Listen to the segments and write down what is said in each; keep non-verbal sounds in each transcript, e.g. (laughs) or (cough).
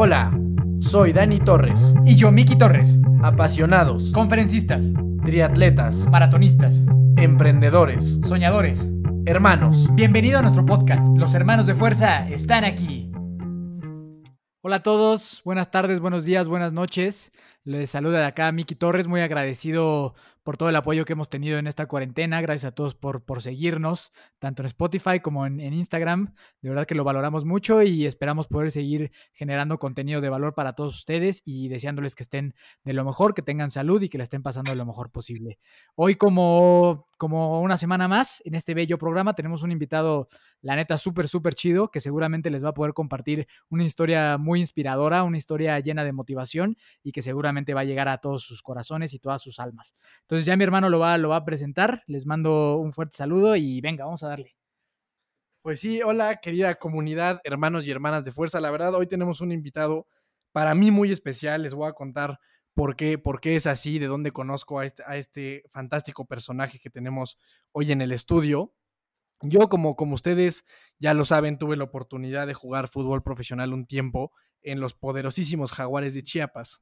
Hola, soy Dani Torres. Y yo, Miki Torres. Apasionados, Conferencistas, triatletas, maratonistas, emprendedores, soñadores. hermanos. Bienvenido a nuestro podcast. Los hermanos de fuerza están aquí. Hola a todos, buenas tardes, buenos días, buenas noches. Les saluda de acá Miki Torres, muy agradecido por todo el apoyo que hemos tenido en esta cuarentena. Gracias a todos por, por seguirnos, tanto en Spotify como en, Instagram. De verdad que lo valoramos mucho y esperamos poder seguir generando contenido de valor para todos ustedes y deseándoles que estén de lo mejor, que tengan salud y que la estén pasando lo mejor posible. Hoy, como, como una semana más, en este bello programa tenemos un invitado, la neta, súper, súper chido, que seguramente les va a poder compartir una historia muy inspiradora, una historia llena de motivación y que seguramente va a llegar a todos sus corazones y todas sus almas. Entonces ya mi hermano lo va, lo va a presentar, les mando un fuerte saludo y venga, vamos a darle. Pues sí, hola querida comunidad, hermanos y hermanas de fuerza. La verdad, hoy tenemos un invitado para mí muy especial. Les voy a contar por qué, por qué es así, de dónde conozco a este, a este fantástico personaje que tenemos hoy en el estudio. Yo, como, como ustedes ya lo saben, tuve la oportunidad de jugar fútbol profesional un tiempo en los poderosísimos Jaguares de Chiapas.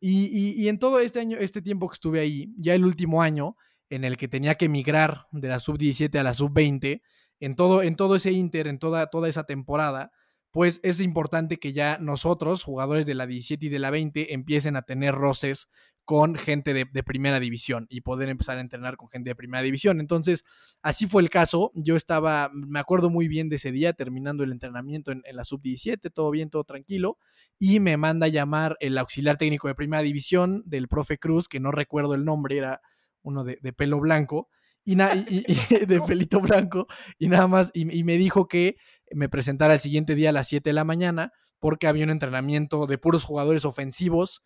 Y, y- en todo este año, este tiempo que estuve ahí, ya el último año en el que tenía que migrar de la sub-17 a la sub-20, en todo, en todo ese inter, en toda, toda esa temporada, pues es importante que ya nosotros, jugadores de la 17 y de la 20, empiecen a tener roces con gente de, de primera división y poder empezar a entrenar con gente de primera división. Entonces, así fue el caso. Yo estaba, me acuerdo muy bien de ese día, terminando el entrenamiento en, en la sub-17, todo bien, todo tranquilo y me manda a llamar el auxiliar técnico de primera división del profe Cruz, que no recuerdo el nombre, era uno de, de pelo blanco, y, na- y- y- (laughs) y- de pelito blanco, y nada más, y, y me dijo que me presentara el siguiente día a las 7 de la mañana, porque había un entrenamiento de puros jugadores ofensivos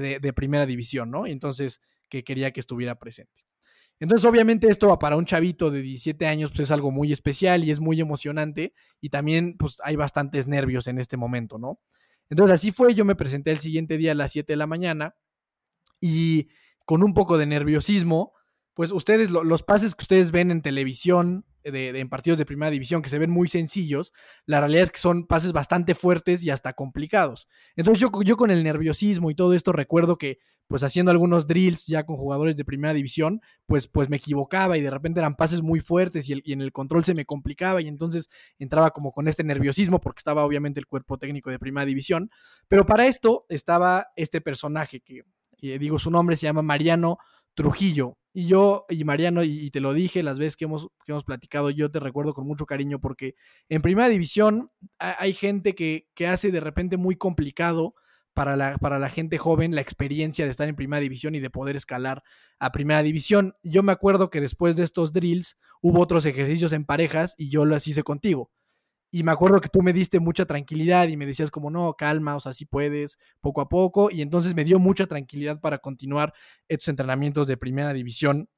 de, de primera división, ¿no? Y entonces que quería que estuviera presente. Entonces, obviamente, esto para un chavito de 17 años pues, es algo muy especial y es muy emocionante, y también pues hay bastantes nervios en este momento, ¿no? Entonces así fue, yo me presenté el siguiente día a las 7 de la mañana y con un poco de nerviosismo, pues ustedes, lo- los pases que ustedes ven en televisión, de, en partidos de primera división, que se ven muy sencillos, la realidad es que son pases bastante fuertes y hasta complicados. Entonces yo, yo con el nerviosismo y todo esto recuerdo que pues haciendo algunos drills ya con jugadores de primera división, pues, pues me equivocaba y de repente eran pases muy fuertes y, el- en el control se me complicaba y entonces entraba como con este nerviosismo porque estaba obviamente el cuerpo técnico de primera división. Pero para esto estaba este personaje que, eh, digo, su nombre se llama Mariano Trujillo. Y yo, y Mariano, y, te lo dije las veces que hemos, que hemos platicado, yo te recuerdo con mucho cariño porque en primera división ha- hay gente que, que hace de repente muy complicado para la, para la gente joven la experiencia de estar en primera división y de poder escalar a primera división. Yo me acuerdo que después de estos drills hubo otros ejercicios en parejas y yo los hice contigo. Y me acuerdo que tú me diste mucha tranquilidad y me decías como, no, calma, o sea, sí puedes, poco a poco. Y entonces me dio mucha tranquilidad para continuar estos entrenamientos de primera división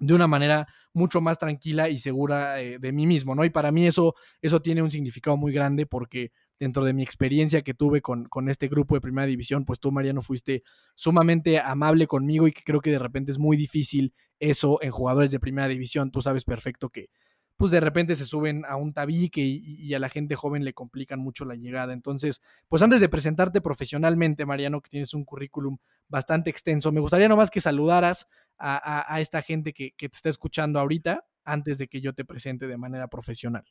de una manera mucho más tranquila y segura eh, de mí mismo, ¿no? Y para mí eso, eso tiene un significado muy grande porque dentro de mi experiencia que tuve con, con este grupo de primera división, pues tú, Mariano, fuiste sumamente amable conmigo y que creo que de repente es muy difícil eso en jugadores de primera división. Tú sabes perfecto que pues de repente se suben a un tabique y, a la gente joven le complican mucho la llegada. Entonces, pues antes de presentarte profesionalmente, Mariano, que tienes un currículum bastante extenso, me gustaría nomás que saludaras a, a- a esta gente que, que te está escuchando ahorita antes de que yo te presente de manera profesional.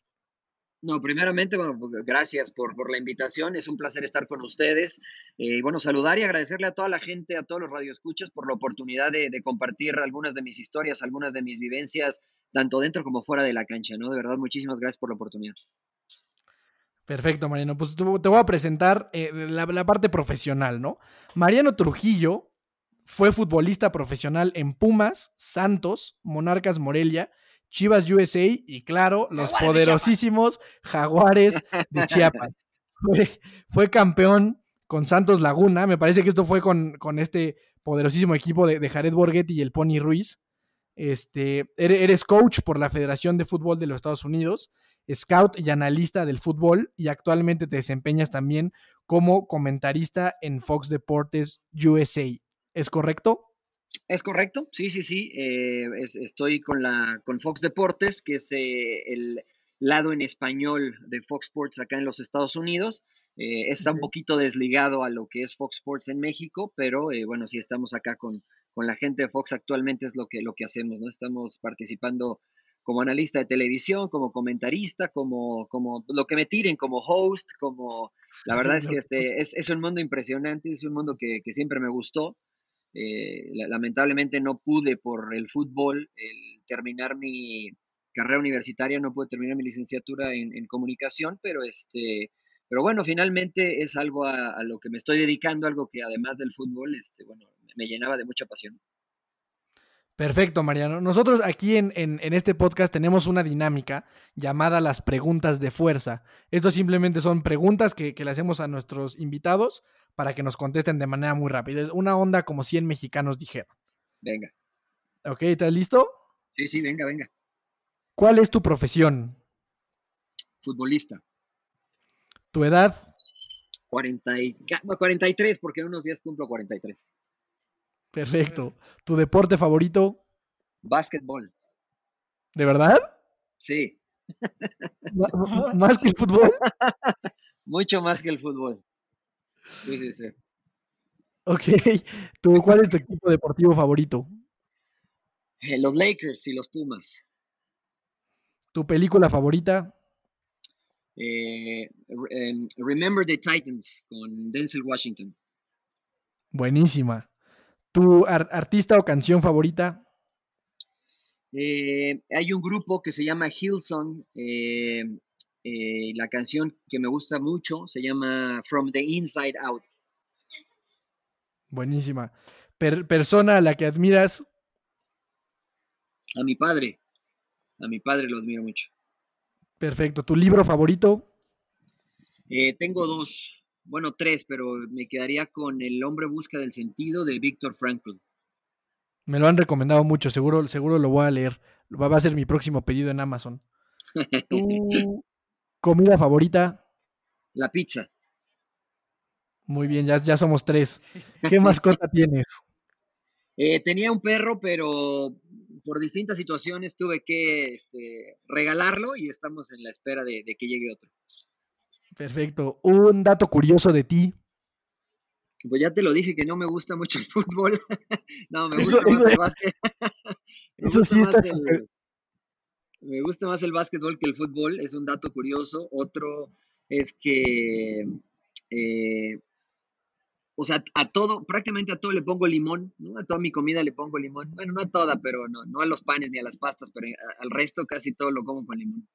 No, primeramente, bueno, pues, gracias por, por la invitación. Es un placer estar con ustedes. Eh, bueno, saludar y agradecerle a toda la gente, a todos los radioescuchas por la oportunidad de, de compartir algunas de mis historias, algunas de mis vivencias, tanto dentro como fuera de la cancha, ¿no? De verdad, muchísimas gracias por la oportunidad. Perfecto, Mariano. Pues te voy a presentar eh, la, la parte profesional, ¿no? Mariano Trujillo fue futbolista profesional en Pumas, Santos, Monarcas Morelia, Chivas USA y, claro, los Jaguares de Chiapas. poderosísimos Jaguares de Chiapas. (laughs) Fue, fue campeón con Santos Laguna. Me parece que esto fue con, con este poderosísimo equipo de, de Jared Borghetti y el Pony Ruiz. Este, ere- eres coach por la Federación de Fútbol de los Estados Unidos, scout y analista del fútbol y actualmente te desempeñas también como comentarista en Fox Deportes USA. ¿Es correcto? Es correcto, sí, sí, sí. eh, es- estoy con la con Fox Deportes, que es eh, el, lado en español de Fox Sports acá en los Estados Unidos. Eh, está un poquito desligado a lo que es Fox Sports en México, pero eh, bueno, sí estamos acá con, con, la gente de Fox actualmente es lo que, lo que hacemos, ¿no? Estamos participando como analista de televisión, como comentarista, como, como lo que me tiren, como host, como... La verdad es que este, es, es un mundo impresionante, es un mundo que, que siempre me gustó. Eh, lamentablemente no pude por el fútbol el terminar mi carrera universitaria, no pude terminar mi licenciatura en, comunicación, pero este pero bueno, finalmente es algo a, lo que me estoy dedicando, algo que además del fútbol, este, bueno, me llenaba de mucha pasión. Perfecto, Mariano. Nosotros aquí en, este podcast tenemos una dinámica llamada las preguntas de fuerza. Estos simplemente son preguntas que, le hacemos a nuestros invitados para que nos contesten de manera muy rápida. Es una onda como 100 mexicanos dijeron. Venga. Ok, ¿estás listo? Sí, sí, venga, venga. ¿Cuál es tu profesión? Futbolista. ¿Tu edad? 40 y, 43, porque en unos días cumplo 43. Perfecto. ¿Tu deporte favorito? Básquetbol. ¿De verdad? Sí. (laughs) ¿Más que el fútbol? Mucho más que el fútbol. Sí, sí, sí. Ok. (laughs) ¿Tú, ¿Cuál es tu equipo deportivo favorito? Eh, los Lakers y los Pumas. ¿Tu película favorita? Eh, em, Remember the Titans con Denzel Washington. Buenísima. ¿Tu artista o canción favorita? Eh, hay un grupo que se llama Hillsong. Eh, la canción que me gusta mucho se llama From the Inside Out. Buenísima. ¿Persona a la que admiras? A mi padre. A mi padre lo admiro mucho. Perfecto. ¿Tu libro favorito? Eh, tengo dos, bueno, tres, pero me quedaría con El hombre busca del sentido de Víctor Frankl. Me lo han recomendado mucho, seguro, seguro lo voy a leer. Va a ser mi próximo pedido en Amazon. (laughs) ¿Tu comida favorita? La pizza. Muy bien, ya, ya somos tres. ¿Qué (laughs) mascota tienes? Eh, tenía un perro, pero por distintas situaciones tuve que este, regalarlo y estamos en la espera de, que llegue otro. Perfecto. Un dato curioso de ti. Pues ya te lo dije que no me gusta mucho el fútbol. (laughs) no, me gusta más el básquet. (laughs) eso sí está Me gusta más el básquetbol que el fútbol, es un dato curioso. Otro es que eh, o sea, a todo, prácticamente a todo le pongo limón, ¿no? A toda mi comida le pongo limón. Bueno, no a toda, pero no, no a los panes ni a las pastas, pero al resto casi todo lo como con limón.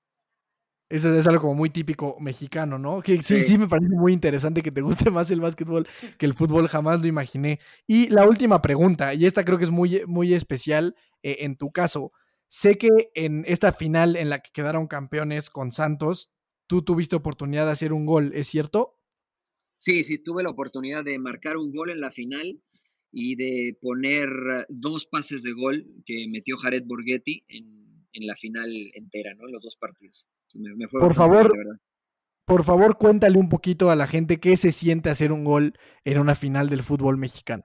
Eso es algo como muy típico mexicano, ¿no? Que sí. sí, me parece muy interesante que te guste más el básquetbol que el fútbol, jamás lo imaginé. Y la última pregunta, y esta creo que es muy, muy especial eh, en tu caso. Sé que en esta final en la que quedaron campeones con Santos, tú tuviste oportunidad de hacer un gol, ¿es cierto? Sí, sí, tuve la oportunidad de marcar un gol en la final y de poner dos pases de gol que metió Jared Borghetti en, la final entera, ¿no? En los dos partidos. por favor, por favor, cuéntale un poquito a la gente qué se siente hacer un gol en una final del fútbol mexicano.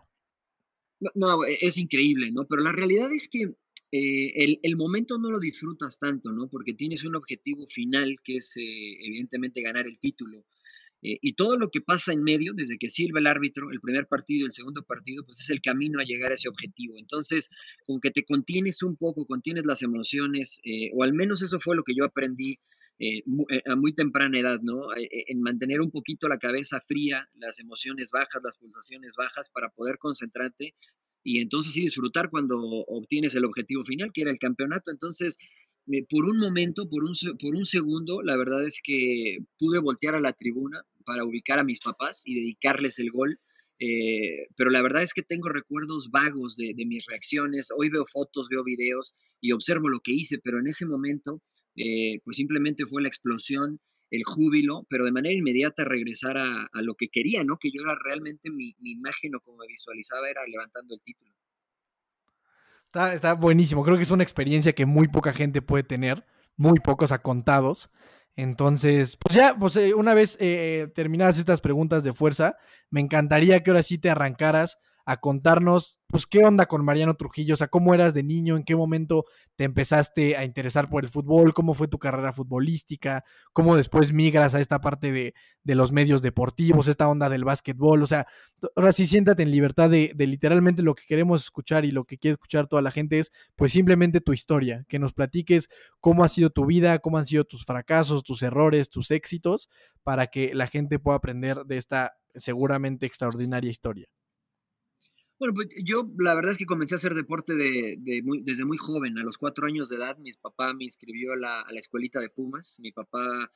No, e, es increíble, ¿no? Pero la realidad es que eh, el, el, momento no lo disfrutas tanto, ¿no? Porque tienes un objetivo final que es, eh, evidentemente, ganar el título. Eh, y todo lo que pasa en medio, desde que sirve el árbitro, el primer partido el segundo partido, pues es el camino a llegar a ese objetivo. Entonces, como que te contienes un poco, contienes las emociones, eh, o al menos eso fue lo que yo aprendí eh, a muy temprana edad, ¿no? en mantener un poquito la cabeza fría, las emociones bajas, las pulsaciones bajas, para poder concentrarte y entonces sí disfrutar cuando obtienes el objetivo final, que era el campeonato. Entonces, por un momento, por un, por un segundo, la verdad es que pude voltear a la tribuna para ubicar a mis papás y dedicarles el gol. Eh, pero la verdad es que tengo recuerdos vagos de, mis reacciones. Hoy veo fotos, veo videos y observo lo que hice, pero en ese momento, eh, pues simplemente fue la explosión, el júbilo, pero de manera inmediata regresar a, lo que quería, ¿no? Que yo era realmente mi, mi imagen o como me visualizaba era levantando el título. Está, buenísimo. Creo que es una experiencia que muy poca gente puede tener, muy pocos a contados. Entonces, pues ya, pues eh, una vez eh, terminadas estas preguntas de fuerza, me encantaría que ahora sí te arrancaras a contarnos, pues, qué onda con Mariano Trujillo, o sea, cómo eras de niño, en qué momento te empezaste a interesar por el fútbol, cómo fue tu carrera futbolística, cómo después migras a esta parte de, de los medios deportivos, esta onda del básquetbol, o sea, ahora sí siéntate en libertad de, de literalmente lo que queremos escuchar y lo que quiere escuchar toda la gente es, pues, simplemente tu historia, que nos platiques cómo ha sido tu vida, cómo han sido tus fracasos, tus errores, tus éxitos, para que la gente pueda aprender de esta seguramente extraordinaria historia. Bueno, pues yo la verdad es que comencé a hacer deporte de, desde muy joven. A los cuatro años de edad, mi papá me inscribió a la, escuelita de Pumas. Mi papá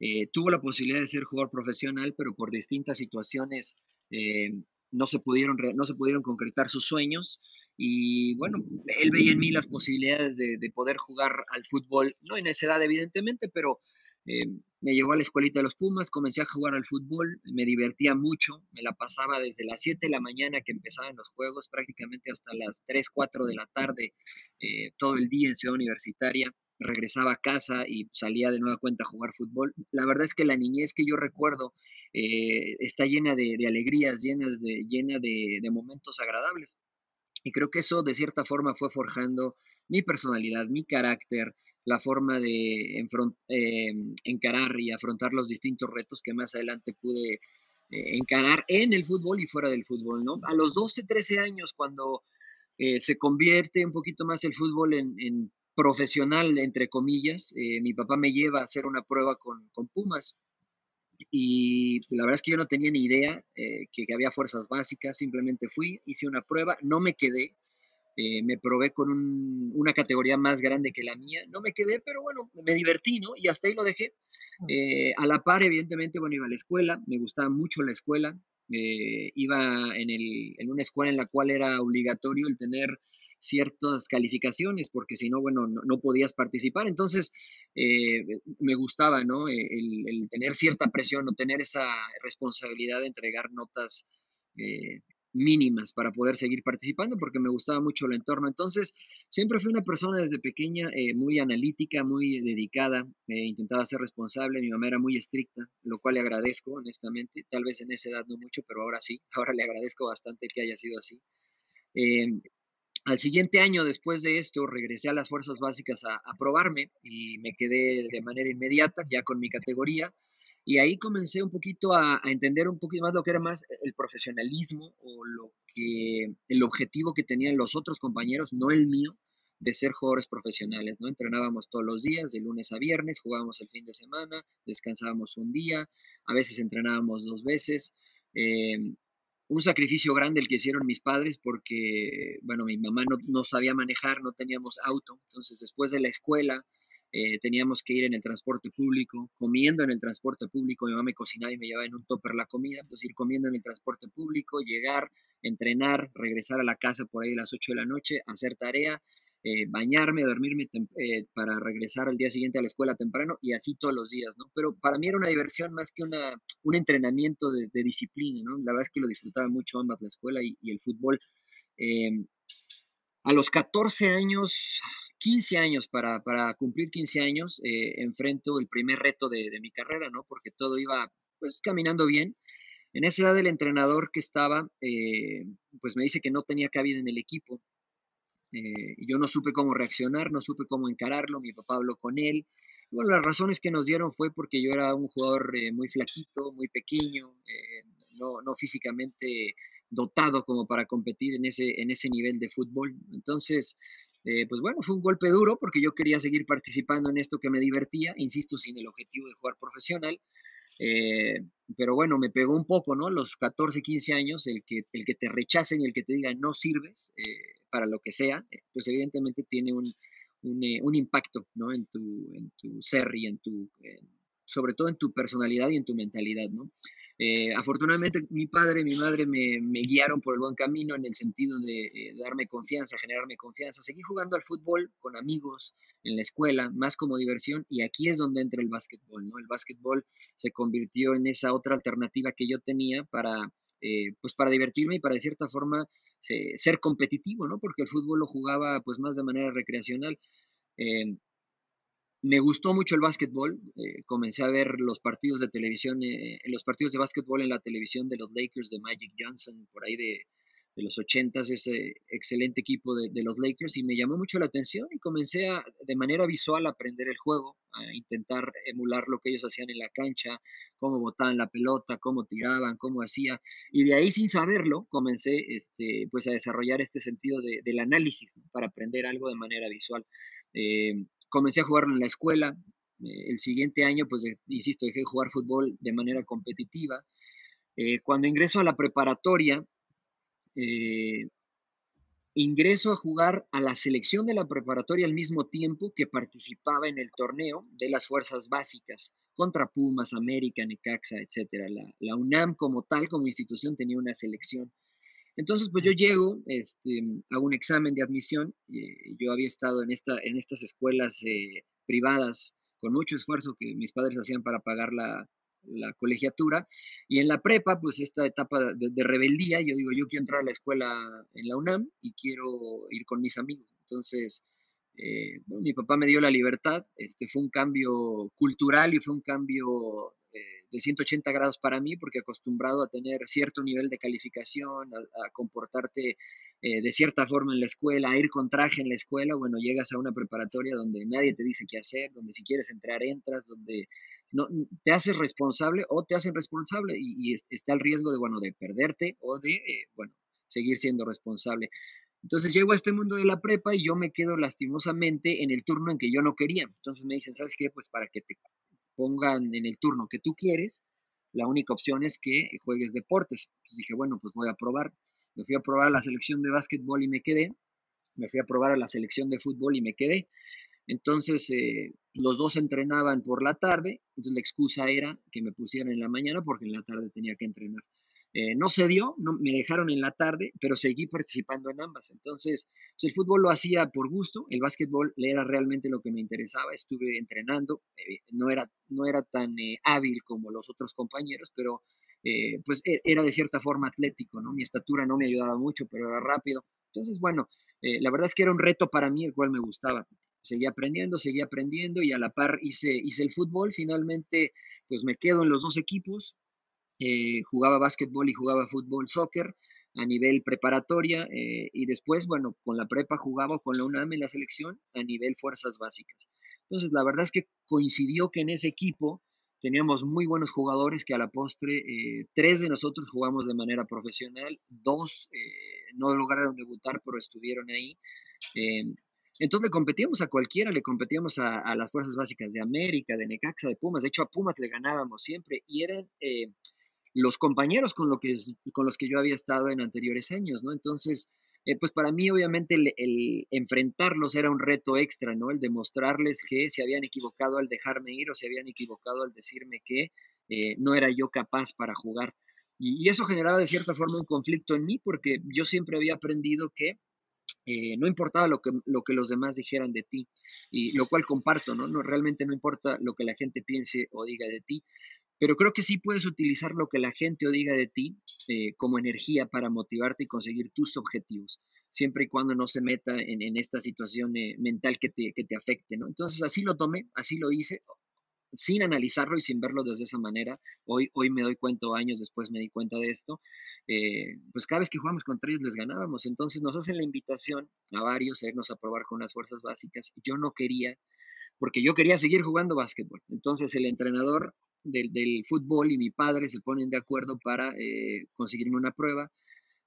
eh, tuvo la posibilidad de ser jugador profesional, pero por distintas situaciones eh, no, se pudieron, no se pudieron concretar sus sueños. Y bueno, él veía en mí las posibilidades de, de poder jugar al fútbol, no en esa edad evidentemente, pero eh, me llevó a la escuelita de los Pumas, comencé a jugar al fútbol, me divertía mucho, me la pasaba desde las 7 de la mañana que empezaban los juegos prácticamente hasta las 3, 4 de la tarde, eh, todo el día en Ciudad Universitaria, regresaba a casa y salía de nueva cuenta a jugar fútbol. La verdad es que la niñez que yo recuerdo eh, está llena de, alegrías, llenas de, llena de momentos agradables. Y creo que eso de cierta forma fue forjando mi personalidad, mi carácter, la forma de em, encarar y afrontar los distintos retos que más adelante pude eh, encarar en el fútbol y fuera del fútbol, ¿no? A los 12, 13 años, cuando eh, se convierte un poquito más el fútbol en, profesional, entre comillas, eh, mi papá me lleva a hacer una prueba con, con Pumas y la verdad es que yo no tenía ni idea que, que, había fuerzas básicas, simplemente fui, hice una prueba, no me quedé, eh, me probé con una categoría más grande que la mía. No me quedé, pero bueno, me divertí, ¿no? Y hasta ahí lo dejé. Eh, a la par, evidentemente, bueno, iba a la escuela, me gustaba mucho la escuela. Eh, iba en, el, en, una escuela en la cual era obligatorio el tener ciertas calificaciones, porque si no, bueno, no, podías participar. Entonces, me gustaba, ¿no? El, el, tener cierta presión o tener esa responsabilidad de entregar notas mínimas para poder seguir participando porque me gustaba mucho el entorno. Entonces, siempre fui una persona desde pequeña eh, muy analítica, muy dedicada, eh, intentaba ser responsable, mi mamá era muy estricta, lo cual le agradezco honestamente, tal vez en esa edad no mucho, pero ahora sí, (laughs) ahora le agradezco bastante que haya sido así. Em, al siguiente año, después de esto, regresé a las fuerzas básicas a, a probarme y me quedé de manera inmediata ya con mi categoría y ahí comencé un poquito a, entender un poquito más lo que era más el profesionalismo o lo que, el objetivo que tenían los otros compañeros, no el mío, de ser jugadores profesionales, ¿no? Entrenábamos todos los días, de lunes a viernes, jugábamos el fin de semana, descansábamos un día, a veces entrenábamos dos veces. Eh, un sacrificio grande el que hicieron mis padres porque, bueno, mi mamá no, no sabía manejar, no teníamos auto, entonces después de la escuela eh, teníamos que ir en el transporte público, comiendo en el transporte público, mi mamá me cocinaba y me llevaba en un topper la comida, pues ir comiendo en el transporte público, llegar, entrenar, regresar a la casa por ahí a las 8 de la noche, hacer tarea, eh, bañarme, dormirme eh, para regresar al día siguiente a la escuela temprano y así todos los días, ¿no? Pero para mí era una diversión más que una, un entrenamiento de, disciplina, ¿no? La verdad es que lo disfrutaba mucho ambas, la escuela y, el fútbol. a los 14 años 15 años, para, para cumplir 15 años, eh, enfrento el primer reto de, mi carrera, ¿no? Porque todo iba, pues, caminando bien. En esa edad el entrenador que estaba, eh, pues me dice que no tenía cabida en el equipo. Eh, yo no supe cómo reaccionar, no supe cómo encararlo, mi papá habló con él. Bueno, las razones que nos dieron fue porque yo era un jugador muy flaquito, muy pequeño, no, no físicamente dotado como para competir en ese, en ese nivel de fútbol. Entonces, eh, pues bueno, fue un golpe duro porque yo quería seguir participando en esto que me divertía, insisto, sin el objetivo de jugar profesional. Eh, pero bueno, me pegó un poco, ¿no? Los 14, 15 años, el que, el que te rechacen y el que te digan no sirves eh, para lo que sea, pues evidentemente tiene un, un, impacto, ¿no? En tu, en tu ser y en tu, sobre todo en tu personalidad y en tu mentalidad, ¿no? Eh, afortunadamente mi padre y mi madre me, guiaron por el buen camino en el sentido de eh, darme confianza, generarme confianza. Seguí jugando al fútbol con amigos en la escuela, más como diversión, y aquí es donde entra el básquetbol, ¿no? El básquetbol se convirtió en esa otra alternativa que yo tenía para, eh, pues para divertirme y para de cierta forma ser competitivo, ¿no? Porque el fútbol lo jugaba pues más de manera recreacional me gustó mucho el básquetbol. Eh, comencé a ver los partidos de televisión, eh, los partidos de básquetbol en la televisión de los Lakers de Magic Johnson, por ahí de, de los 80 ese excelente equipo de, los Lakers y me llamó mucho la atención y comencé a, de manera visual a aprender el juego, a intentar emular lo que ellos hacían en la cancha, cómo botaban la pelota, cómo tiraban, cómo hacía y de ahí sin saberlo comencé este, pues a desarrollar este sentido del análisis para aprender algo de manera visual. Eh, comencé a jugarlo en la escuela, eh, el siguiente año pues insisto dejé de jugar fútbol de manera competitiva. Eh, cuando ingreso a la preparatoria, eh, ingreso a jugar a la selección de la preparatoria al mismo tiempo que participaba en el torneo de las fuerzas básicas contra Pumas, América, Necaxa, etcétera. La, UNAM como tal, como institución, tenía una selección. Entonces, pues yo llego, este, hago un examen de admisión. Eh, yo había estado en, esta, en estas escuelas eh, privadas con mucho esfuerzo que mis padres hacían para pagar la, la colegiatura. Y en la prepa, pues esta etapa de, rebeldía, yo digo, yo quiero entrar a la escuela en la UNAM y quiero ir con mis amigos. Entonces, eh, mi papá me dio la libertad, este fue un cambio cultural y fue un cambio de 180 grados para mí, porque acostumbrado a tener cierto nivel de calificación, a, comportarte eh, de cierta forma en la escuela, a ir con traje en la escuela, bueno, llegas a una preparatoria donde nadie te dice qué hacer, donde si quieres entrar entras, donde no, te haces responsable o te hacen responsable y, está el riesgo de, bueno, de perderte o de, eh, bueno, seguir siendo responsable. Entonces llego a este mundo de la prepa y yo me quedo lastimosamente en el turno en que yo no quería. Entonces me dicen, ¿sabes qué? Pues para que te pongan en el turno que tú quieres, la única opción es que juegues deportes. Dije, bueno, pues voy a probar. Me fui a probar a la selección de básquetbol y me quedé. Me fui a probar a la selección de fútbol y me quedé. Entonces, eh, los dos entrenaban por la tarde, entonces la excusa era que me pusieran en la mañana porque en la tarde tenía que entrenar. Eh, no se dio, no, me dejaron en la tarde, pero seguí participando en ambas. Entonces, pues, el fútbol lo hacía por gusto, el básquetbol era realmente lo que me interesaba, estuve entrenando, eh, no, era, no era tan hábil como los otros compañeros, pero pues e, era de cierta forma atlético, ¿no? Mi estatura no me ayudaba mucho, pero era rápido. Entonces, bueno, la verdad es que era un reto para mí, el cual me gustaba seguí aprendiendo, seguí aprendiendo y a la par hice, hice el fútbol. Finalmente, pues me quedo en los dos equipos. Eh, jugaba básquetbol y jugaba fútbol, soccer a nivel preparatoria eh, y después, bueno, con la prepa jugaba con la UNAM en la selección a nivel fuerzas básicas. Entonces, la verdad es que coincidió que en ese equipo teníamos muy buenos jugadores que a la postre, eh, tres de nosotros jugamos de manera profesional, dos no lograron debutar, pero estuvieron ahí. Entonces le competíamos a cualquiera, le competíamos a, las fuerzas básicas de América, de Necaxa, de Pumas. De hecho, a Pumas le ganábamos siempre y eran eh, los compañeros con, los que yo había estado en anteriores años, ¿no? Entonces, eh, pues para mí obviamente el, enfrentarlos era un reto extra, ¿no? El demostrarles que se habían equivocado al dejarme ir o se habían equivocado al decirme que eh, no era yo capaz para jugar. y eso generaba de cierta forma un conflicto en mí porque yo siempre había aprendido que eh, no importaba lo que, lo que los demás dijeran de ti, y lo cual comparto. ¿no? Realmente no importa lo que la gente piense o diga de ti, pero creo que sí puedes utilizar lo que la gente o diga de ti eh, como energía para motivarte y conseguir tus objetivos, siempre y cuando no se meta en, esta situación eh, mental que te, afecte, ¿no? Entonces así lo tomé, así lo hice, sin analizarlo y sin verlo desde esa manera. Hoy, hoy me doy cuenta, años después me di cuenta de esto. Eh, pues cada vez que jugamos contra ellos les ganábamos. Entonces nos hacen la invitación a varios a irnos a probar con las fuerzas básicas. Yo no quería, porque yo quería seguir jugando básquetbol. Entonces el entrenador del, fútbol y mi padre se ponen de acuerdo para eh, conseguirme una prueba.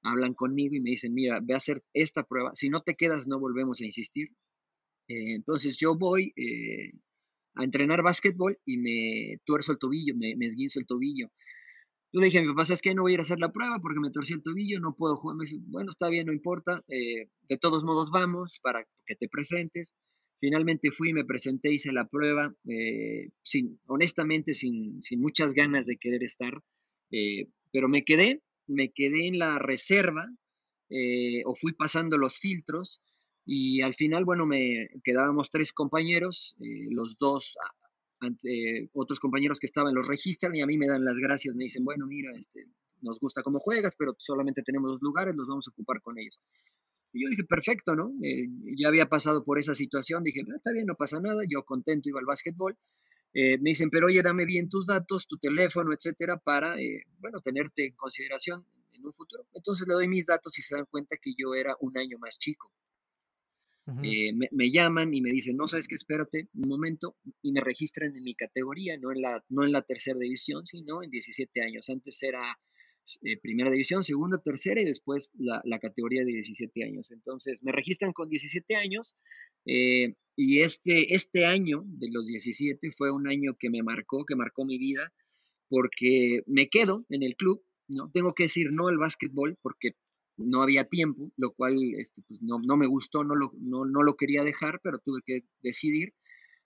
Hablan conmigo y me dicen, mira, ve a hacer esta prueba. Si no te quedas, no volvemos a insistir. Eh, entonces yo voy, a entrenar básquetbol y me tuerzo el tobillo, me, me esguinzo el tobillo. Yo le dije a mi papá, ¿sabes qué? No voy a ir a hacer la prueba porque me torcí el tobillo, no puedo jugar. Me dice, bueno, está bien, no importa. Eh, de todos modos, vamos para que te presentes. Finalmente fui, me presenté, hice la prueba, eh, sin, honestamente sin, sin, muchas ganas de querer estar, eh, pero me quedé, me quedé en la reserva o fui pasando los filtros y al final, bueno, me quedábamos tres compañeros, eh, los dos, otros compañeros que estaban los registran y a mí me dan las gracias, me dicen, bueno, mira, este, nos gusta cómo juegas, pero solamente tenemos dos lugares, los vamos a ocupar con ellos. Y yo dije, perfecto, ¿no? Eh, ya había pasado por esa situación, dije, está bien, no pasa nada, yo contento iba al básquetbol. Eh, me dicen, pero oye, dame bien tus datos, tu teléfono, etcétera, para, bueno, tenerte en consideración en un futuro. Entonces le doy mis datos y se dan cuenta que yo era un año más chico. Eh, me, llaman y me dicen, no sabes qué, espérate un momento, y me registran en mi categoría, no en la, no en la tercera división, sino en 17 años. Antes era eh, primera división, segunda, tercera y después la, categoría de 17 años. Entonces me registran con 17 años eh, y este, este año de los 17 fue un año que me marcó, que marcó mi vida, porque me quedo en el club, ¿no? Tengo que decir no al básquetbol porque no había tiempo, lo cual este, pues, no, me gustó, no lo, no, lo quería dejar, pero tuve que decidir.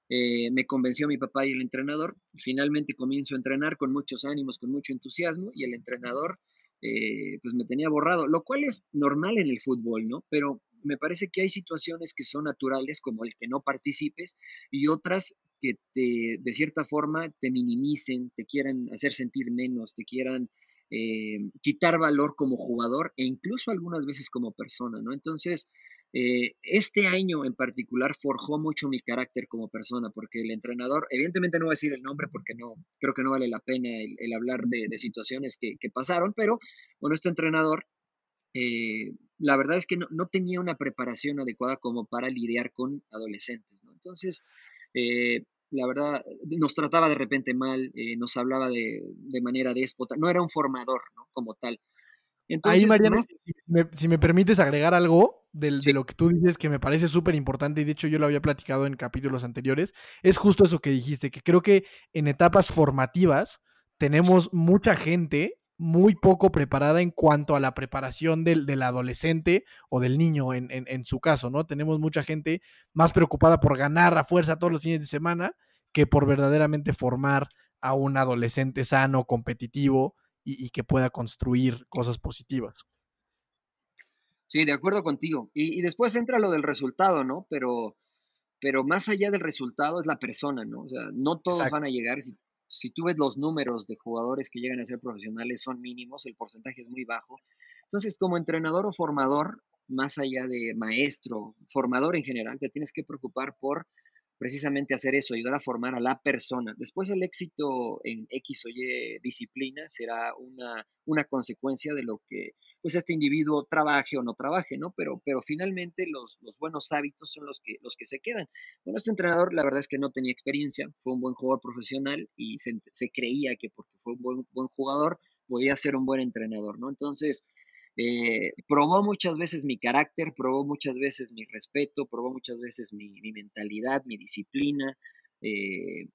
Eh, me convenció mi papá y el entrenador. Finalmente comienzo a entrenar con muchos ánimos, con mucho entusiasmo, y el entrenador eh, pues me tenía borrado, lo cual es normal en el fútbol, ¿no? Pero me parece que hay situaciones que son naturales, como el que no participes, y otras que te, de cierta forma te minimicen, te quieran hacer sentir menos, te quieran eh, quitar valor como jugador e incluso algunas veces como persona, ¿no? Entonces, eh, este año en particular forjó mucho mi carácter como persona, porque el entrenador, evidentemente no voy a decir el nombre porque no, creo que no vale la pena el, hablar de, situaciones que, pasaron, pero bueno, este entrenador, eh, la verdad es que no, no, tenía una preparación adecuada como para lidiar con adolescentes, ¿no? Entonces, la verdad, nos trataba de repente mal, eh, nos hablaba de, de, manera déspota, no era un formador, ¿no? Como tal. Entonces, Ahí, Mariano, si, me, permites agregar algo de lo que tú dices que me parece súper importante, y de hecho yo lo había platicado en capítulos anteriores, es justo eso que dijiste, que creo que en etapas formativas tenemos mucha gente muy poco preparada en cuanto a la preparación del, del adolescente o del niño en, en, su caso, ¿no? Tenemos mucha gente más preocupada por ganar a fuerza todos los fines de semana que por verdaderamente formar a un adolescente sano, competitivo y, que pueda construir cosas positivas. Sí, de acuerdo contigo. Y, después entra lo del resultado, ¿no? Pero, pero más allá del resultado es la persona, ¿no? O sea, no todos van a llegar. Si si tú ves los números de jugadores que llegan a ser profesionales son mínimos, el porcentaje es muy bajo. Entonces, como entrenador o formador, más allá de maestro, formador en general, te tienes que preocupar por precisamente hacer eso, ayudar a formar a la persona. Después el éxito en X o Y disciplina será una, una consecuencia de lo que pues este individuo trabaje o no trabaje, ¿no? Pero, pero finalmente los, los buenos hábitos son los que, los que se quedan. Bueno, este entrenador la verdad es que no tenía experiencia, fue un buen jugador profesional y se, se creía que porque fue un buen, buen jugador podía ser un buen entrenador, ¿no? Entonces, eh, probó muchas veces mi carácter, probó muchas veces mi respeto, probó muchas veces mi, mentalidad, mi disciplina. Eh,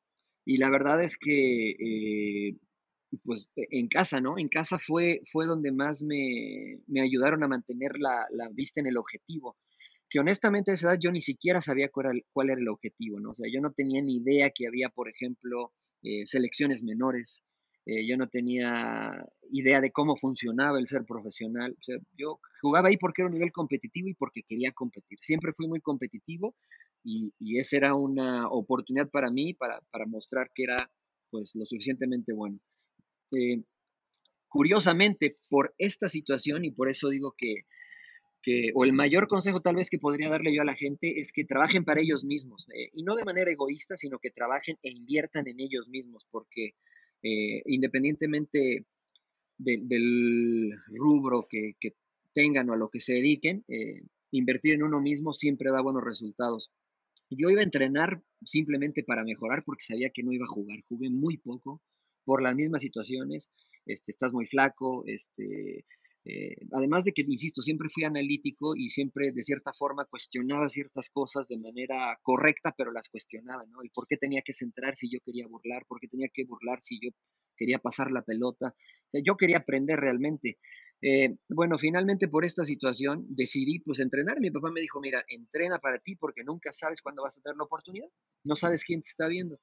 y la verdad es que, eh, pues en casa, ¿no? En casa fue, fue donde más me, ayudaron a mantener la, vista en el objetivo. Que honestamente a esa edad yo ni siquiera sabía cuál era, cuál era el objetivo, ¿no? O sea, yo no tenía ni idea que había, por ejemplo, selecciones menores, eh, yo no tenía idea de cómo funcionaba el ser profesional. O sea, yo jugaba ahí porque era un nivel competitivo y porque quería competir. Siempre fui muy competitivo y, y esa era una oportunidad para mí para, mostrar que era pues lo suficientemente bueno. Eh, curiosamente, por esta situación, y por eso digo que, que, o el mayor consejo tal vez que podría darle yo a la gente es que trabajen para ellos mismos, eh, y no de manera egoísta, sino que trabajen e inviertan en ellos mismos, porque eh, independientemente del rubro que, tengan o a lo que se dediquen, eh, invertir en uno mismo siempre da buenos resultados. Yo iba a entrenar simplemente para mejorar porque sabía que no iba a jugar. Jugué muy poco por las mismas situaciones. Este, estás muy flaco, este, eh, además de que, insisto, siempre fui analítico y siempre de cierta forma cuestionaba ciertas cosas de manera correcta, pero las cuestionaba, ¿no? ¿Y por qué tenía que centrar si yo quería burlar? ¿Por qué tenía que burlar si yo quería pasar la pelota? yo quería aprender realmente. Eh, bueno, finalmente por esta situación decidí pues entrenar. Mi papá me dijo, mira, entrena para ti porque nunca sabes cuándo vas a tener la oportunidad. No sabes quién te está viendo.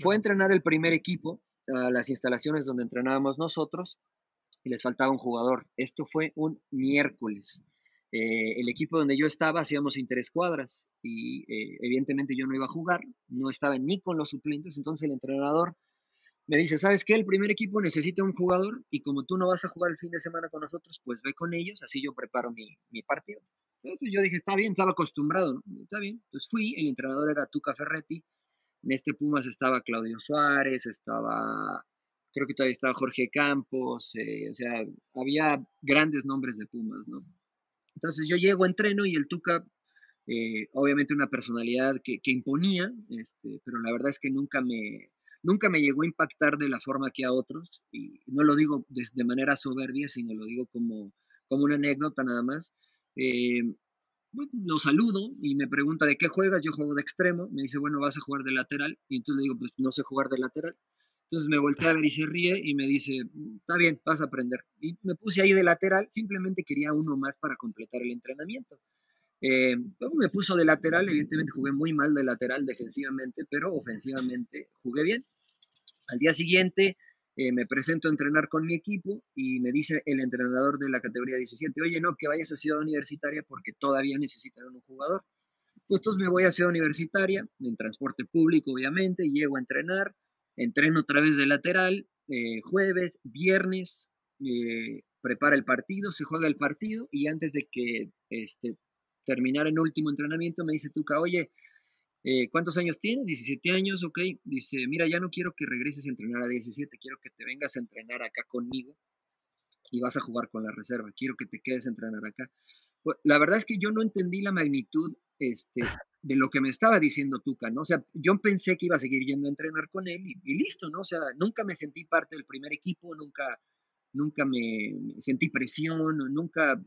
Fue a entrenar el primer equipo a las instalaciones donde entrenábamos nosotros y les faltaba un jugador. Esto fue un miércoles. Eh, el equipo donde yo estaba hacíamos interescuadras y eh, evidentemente yo no iba a jugar, no estaba ni con los suplentes, entonces el entrenador me dice, ¿sabes qué? El primer equipo necesita un jugador y como tú no vas a jugar el fin de semana con nosotros, pues ve con ellos, así yo preparo mi, partido. Entonces yo dije, está bien, estaba acostumbrado, está bien. Entonces fui, el entrenador era Tuca Ferretti, en este Pumas estaba Claudio Suárez, estaba creo que todavía estaba Jorge Campos, eh, o sea, había grandes nombres de Pumas, ¿no? Entonces yo llego, entreno y el Tuca, eh, obviamente una personalidad que, imponía, este, pero la verdad es que nunca me, nunca me llegó a impactar de la forma que a otros, y no lo digo de, manera soberbia, sino lo digo como, como una anécdota nada más. Eh, lo saludo y me pregunta de qué juegas, yo juego de extremo, me dice, bueno, vas a jugar de lateral, y entonces le digo, pues no sé jugar de lateral. Entonces me voltea a ver y se ríe y me dice, está bien, vas a aprender. Y me puse ahí de lateral, simplemente quería uno más para completar el entrenamiento. Eh, me puso de lateral, evidentemente jugué muy mal de lateral defensivamente, pero ofensivamente jugué bien. Al día siguiente eh, me presento a entrenar con mi equipo y me dice el entrenador de la categoría 17, oye, no, que vayas a Ciudad Universitaria porque todavía necesitan un jugador. Pues entonces me voy a Ciudad Universitaria, en transporte público obviamente, llego a entrenar, entreno otra vez de lateral, eh, jueves, viernes, eh, prepara el partido, se juega el partido y antes de que este, terminara el último entrenamiento me dice Tuca, oye, eh, ¿cuántos años tienes? 17 años, ok. Dice, mira, ya no quiero que regreses a entrenar a 17, quiero que te vengas a entrenar acá conmigo y vas a jugar con la reserva, quiero que te quedes a entrenar acá. Pues, la verdad es que yo no entendí la magnitud este, de lo que me estaba diciendo Tuca, ¿no? O sea, yo pensé que iba a seguir yendo a entrenar con él y, listo, ¿no? O sea, nunca me sentí parte del primer equipo, nunca, nunca me, sentí presión, nunca,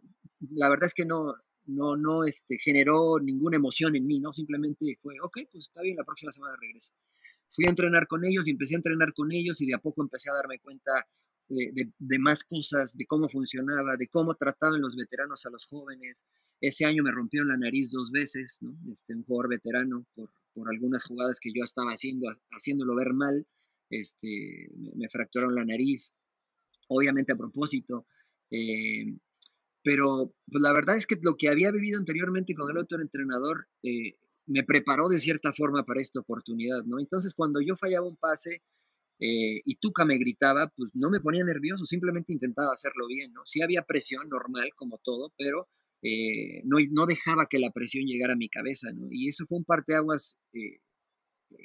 la verdad es que no, no, no este, generó ninguna emoción en mí, ¿no? Simplemente fue, ok, pues está bien, la próxima semana regreso. Fui a entrenar con ellos y empecé a entrenar con ellos y de a poco empecé a darme cuenta de, más cosas, de cómo funcionaba, de cómo trataban los veteranos a los jóvenes. Ese año me rompieron la nariz dos veces. Este, un jugador veterano por, por algunas jugadas que yo estaba haciendo, haciéndolo ver mal, este, me, fracturaron la nariz, obviamente a propósito. Eh, pero pues, la verdad es que lo que había vivido anteriormente con el otro entrenador eh, me preparó de cierta forma para esta oportunidad, ¿no? Entonces, cuando yo fallaba un pase eh, y Tuca me gritaba, pues no me ponía nervioso, simplemente intentaba hacerlo bien, ¿no? Sí había presión normal, como todo, pero eh, no, dejaba que la presión llegara a mi cabeza, ¿no? Y eso fue un parteaguas eh,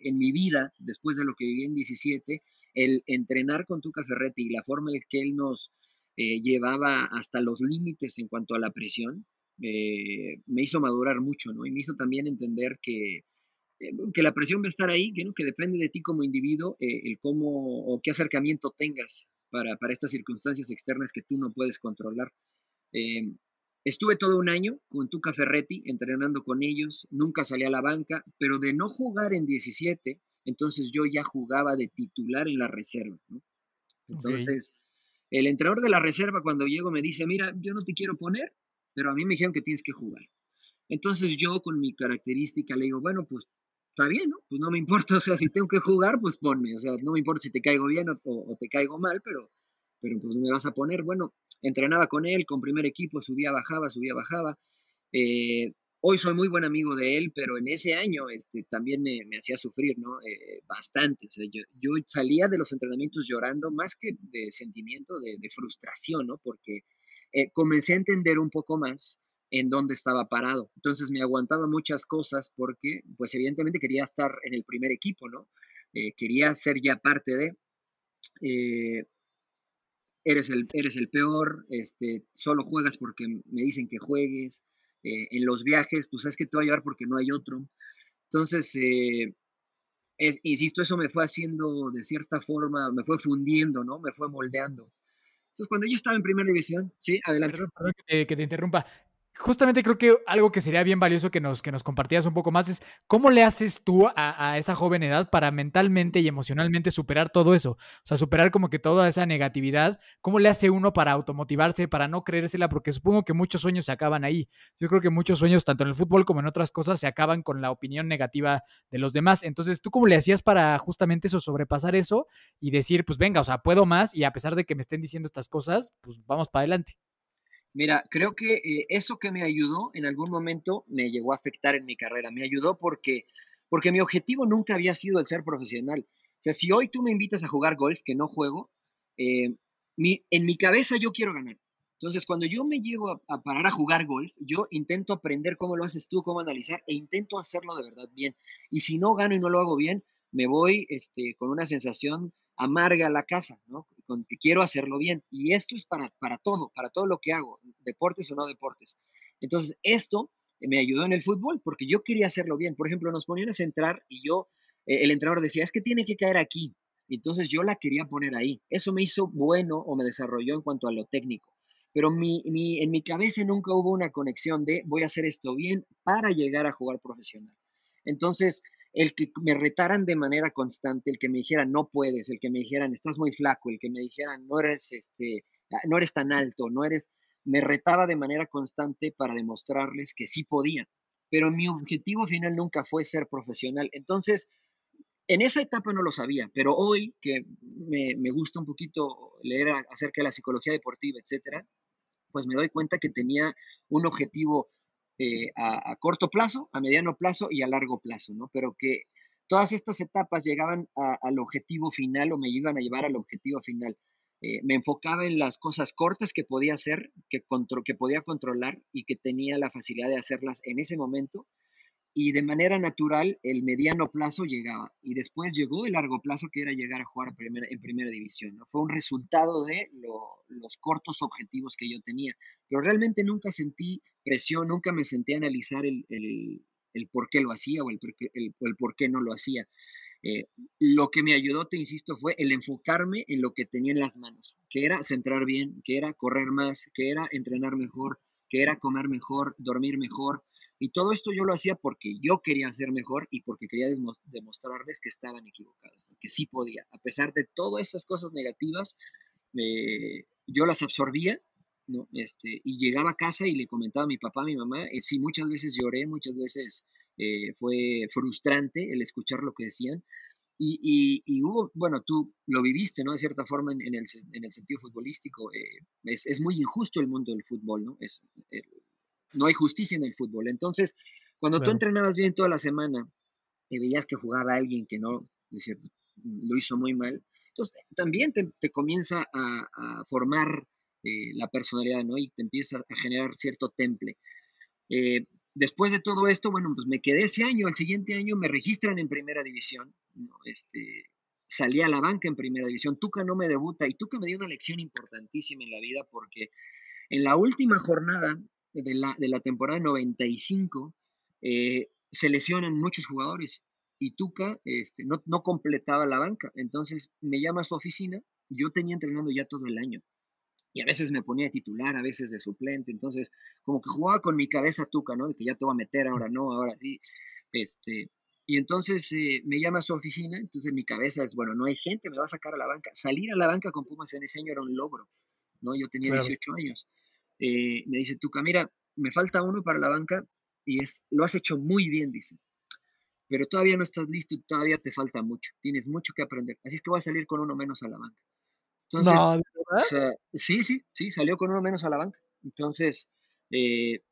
en mi vida, después de lo que viví en 17, el entrenar con Tuca Ferretti y la forma en que él nos llevaba hasta los límites en cuanto a la presión, me hizo madurar mucho, ¿no? Y me hizo también entender que eh, que la presión va a estar ahí, que, ¿no? que depende de ti como individuo, eh, el cómo o qué acercamiento tengas para, para, estas circunstancias externas que tú no puedes controlar. Eh, estuve todo un año con Tuca Ferretti entrenando con ellos, nunca salí a la banca, pero de no jugar en 17, entonces yo ya jugaba de titular en la reserva. ¿no? Entonces, el entrenador de la reserva cuando llego me dice, mira, yo no te quiero poner, pero a mí me dijeron que tienes que jugar. Entonces yo con mi característica le digo, bueno, pues está bien, ¿no? Pues no me importa, o sea, si tengo que jugar, pues ponme, o sea, no me importa si te caigo bien o, te caigo mal, pero, pero pues me vas a poner, bueno, entrenaba con él, con primer equipo, subía, bajaba, subía, bajaba. Eh, hoy soy muy buen amigo de él, pero en ese año este, también me, hacía sufrir, ¿no? Eh, bastante, o sea, yo, yo, salía de los entrenamientos llorando, más que de sentimiento, de, frustración, ¿no? Porque eh, comencé a entender un poco más en dónde estaba parado. Entonces me aguantaba muchas cosas porque, pues evidentemente quería estar en el primer equipo, ¿no? Eh, quería ser ya parte de... Eh, eres, el, eres el peor, este, solo juegas porque me dicen que juegues. Eh, en los viajes, pues sabes que te voy a llevar porque no hay otro. Entonces, insisto, eso me fue haciendo de cierta forma, me fue fundiendo, ¿no? Me fue moldeando. Entonces, cuando yo estaba en primera división, sí, adelante. Perdón, que, te, interrumpa justamente creo que algo que sería bien valioso que nos, que nos compartieras un poco más es cómo le haces tú a, esa joven edad para mentalmente y emocionalmente superar todo eso. O sea, superar como que toda esa negatividad. ¿Cómo le hace uno para automotivarse, para no creérsela? Porque supongo que muchos sueños se acaban ahí. Yo creo que muchos sueños, tanto en el fútbol como en otras cosas, se acaban con la opinión negativa de los demás. Entonces, ¿tú cómo le hacías para justamente eso, sobrepasar eso y decir, pues venga, o sea, puedo más y a pesar de que me estén diciendo estas cosas, pues vamos para adelante? Mira, creo que eh, eso que me ayudó en algún momento me llegó a afectar en mi carrera. Me ayudó porque, porque mi objetivo nunca había sido el ser profesional. O sea, si hoy tú me invitas a jugar golf, que no juego, eh, en mi cabeza yo quiero ganar. Entonces, cuando yo me llego a, a, parar a jugar golf, yo intento aprender cómo lo haces tú, cómo analizar, e intento hacerlo de verdad bien. Y si no gano y no lo hago bien, me voy este, con una sensación amarga la casa, ¿no? Con que quiero hacerlo bien. Y esto es para, para todo, para todo lo que hago, deportes o no deportes. Entonces, esto me ayudó en el fútbol porque yo quería hacerlo bien. Por ejemplo, nos ponían a centrar y yo, eh, el entrenador decía, es que tiene que caer aquí. Entonces yo la quería poner ahí. Eso me hizo bueno o me desarrolló en cuanto a lo técnico. Pero mi, en mi cabeza nunca hubo una conexión de voy a hacer esto bien para llegar a jugar profesional. Entonces, el que me retaran de manera constante, el que me dijeran no puedes, el que me dijeran estás muy flaco, el que me dijeran no eres este, no eres tan alto, no eres, me retaba de manera constante para demostrarles que sí podía. Pero mi objetivo final nunca fue ser profesional. Entonces, en esa etapa no lo sabía, pero hoy que me, me gusta un poquito leer acerca de la psicología deportiva, etcétera, pues me doy cuenta que tenía un objetivo eh, a, corto plazo, a mediano plazo y a largo plazo, ¿no? Pero que todas estas etapas llegaban al objetivo final o me iban a llevar al objetivo final. Eh, me enfocaba en las cosas cortas que podía hacer, que, que podía controlar y que tenía la facilidad de hacerlas en ese momento y de manera natural el mediano plazo llegaba y después llegó el largo plazo que era llegar a jugar en primera división. ¿no? Fue un resultado de los cortos objetivos que yo tenía, pero realmente nunca sentí presión, nunca me senté a analizar el, por qué lo hacía o el, el, por qué no lo hacía. Eh, lo que me ayudó, te insisto, fue el enfocarme en lo que tenía en las manos, que era centrar bien, que era correr más, que era entrenar mejor, que era comer mejor, dormir mejor, y todo esto yo lo hacía porque yo quería ser mejor y porque quería demostrarles que estaban equivocados, que sí podía. A pesar de todas esas cosas negativas, eh, yo las absorbía ¿no? este, y llegaba a casa y le comentaba a mi papá, a mi mamá, y sí, muchas veces lloré, muchas veces eh, fue frustrante el escuchar lo que decían. Y, y, hubo, bueno, tú lo viviste, ¿no? De cierta forma en, el, en el, sentido futbolístico. Eh, es, es, muy injusto el mundo del fútbol, ¿no? Es, no hay justicia en el fútbol. Entonces, cuando tú entrenabas bien toda la semana y veías que jugaba alguien que no, lo hizo muy mal, entonces también te, comienza a, formar eh, la personalidad, ¿no? Y te empieza a generar cierto temple. Eh, después de todo esto, bueno, pues me quedé ese año, al siguiente año me registran en primera división, este, salí a la banca en primera división, Tuca no me debuta y Tuca me dio una lección importantísima en la vida porque en la última jornada de la, de la temporada 95 eh, se lesionan muchos jugadores y Tuca este, no, no, completaba la banca. Entonces me llama a su oficina, yo tenía entrenando ya todo el año y a veces me ponía de titular, a veces de suplente, entonces como que jugaba con mi cabeza Tuca, ¿no? De que ya te va a meter, ahora no, ahora sí. Este, y entonces eh, me llama a su oficina, entonces mi cabeza es, bueno, no hay gente, me va a sacar a la banca. Salir a la banca con Pumas en ese año era un logro, ¿no? Yo tenía 18 años. Eh, me dice, Tuca, mira, me falta uno para la banca y es, lo has hecho muy bien, dice. Pero todavía no estás listo y todavía te falta mucho. Tienes mucho que aprender. Así es que voy a salir con uno menos a la banca. Entonces, no, sí, sí, sí, salió con uno menos a la banca. Entonces, eh,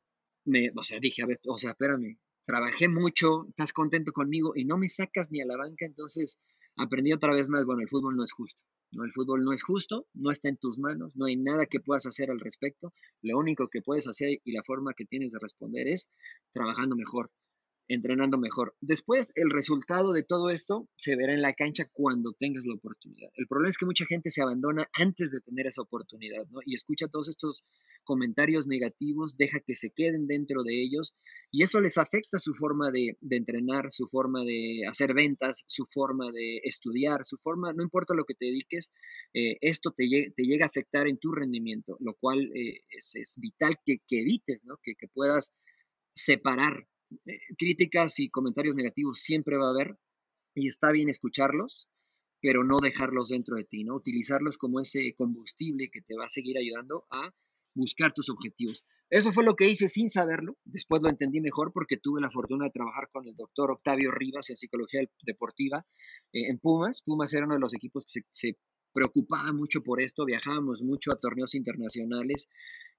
me, o sea, dije, a ver, o sea, espérame, trabajé mucho, estás contento conmigo y no me sacas ni a la banca, entonces aprendí otra vez más, bueno, el fútbol no es justo. ¿no? El fútbol no es justo, no está en tus manos, no hay nada que puedas hacer al respecto. Lo único que puedes hacer y la forma que tienes de responder es trabajando mejor, entrenando mejor. Después, el resultado de todo esto se verá en la cancha cuando tengas la oportunidad. El problema es que mucha gente se abandona antes de tener esa oportunidad, ¿no? Y escucha todos estos comentarios negativos, deja que se queden dentro de ellos y eso les afecta su forma de, entrenar, su forma de hacer ventas, su forma de estudiar, su forma, no importa lo que te dediques, eh, esto te, te, llega a afectar en tu rendimiento, lo cual eh, es, vital que, evites, ¿no? que puedas separar eh, críticas y comentarios negativos siempre va a haber y está bien escucharlos, pero no dejarlos dentro de ti, ¿no? Utilizarlos como ese combustible que te va a seguir ayudando a buscar tus objetivos. Eso fue lo que hice sin saberlo, después lo entendí mejor porque tuve la fortuna de trabajar con el doctor Octavio Rivas en psicología deportiva eh, en Pumas. Pumas era uno de los equipos que se, se preocupaba mucho por esto, viajábamos mucho a torneos internacionales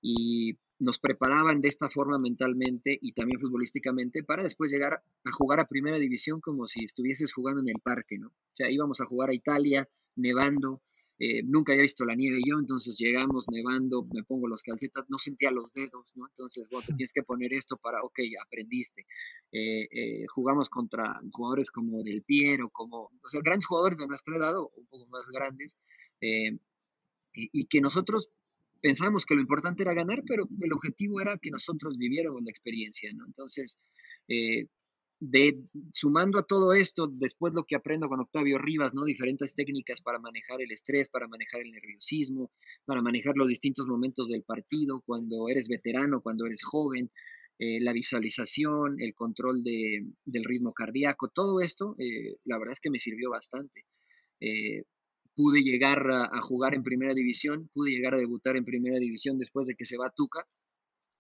y nos preparaban de esta forma mentalmente y también futbolísticamente para después llegar a jugar a primera división como si estuvieses jugando en el parque, ¿no? O sea, íbamos a jugar a Italia, nevando, Eh, nunca había visto la nieve yo, entonces llegamos nevando, me pongo los calcetas, no sentía los dedos, ¿no? Entonces, bueno, te (laughs) tienes que poner esto para, ok, aprendiste. Eh, eh, jugamos contra jugadores como Del Piero, como, o sea, grandes jugadores de nuestra edad o un poco más grandes, y, y, que nosotros pensábamos que lo importante era ganar, pero el objetivo era que nosotros viviéramos la experiencia, ¿no? Entonces, de, sumando a todo esto, después lo que aprendo con Octavio Rivas, ¿no? Diferentes técnicas para manejar el estrés, para manejar el nerviosismo, para manejar los distintos momentos del partido, cuando eres veterano, cuando eres joven, eh, la visualización, el control de, del ritmo cardíaco, todo esto, eh, la verdad es que me sirvió bastante. Eh, pude llegar a, jugar en primera división, pude llegar a debutar en primera división después de que se va Tuca.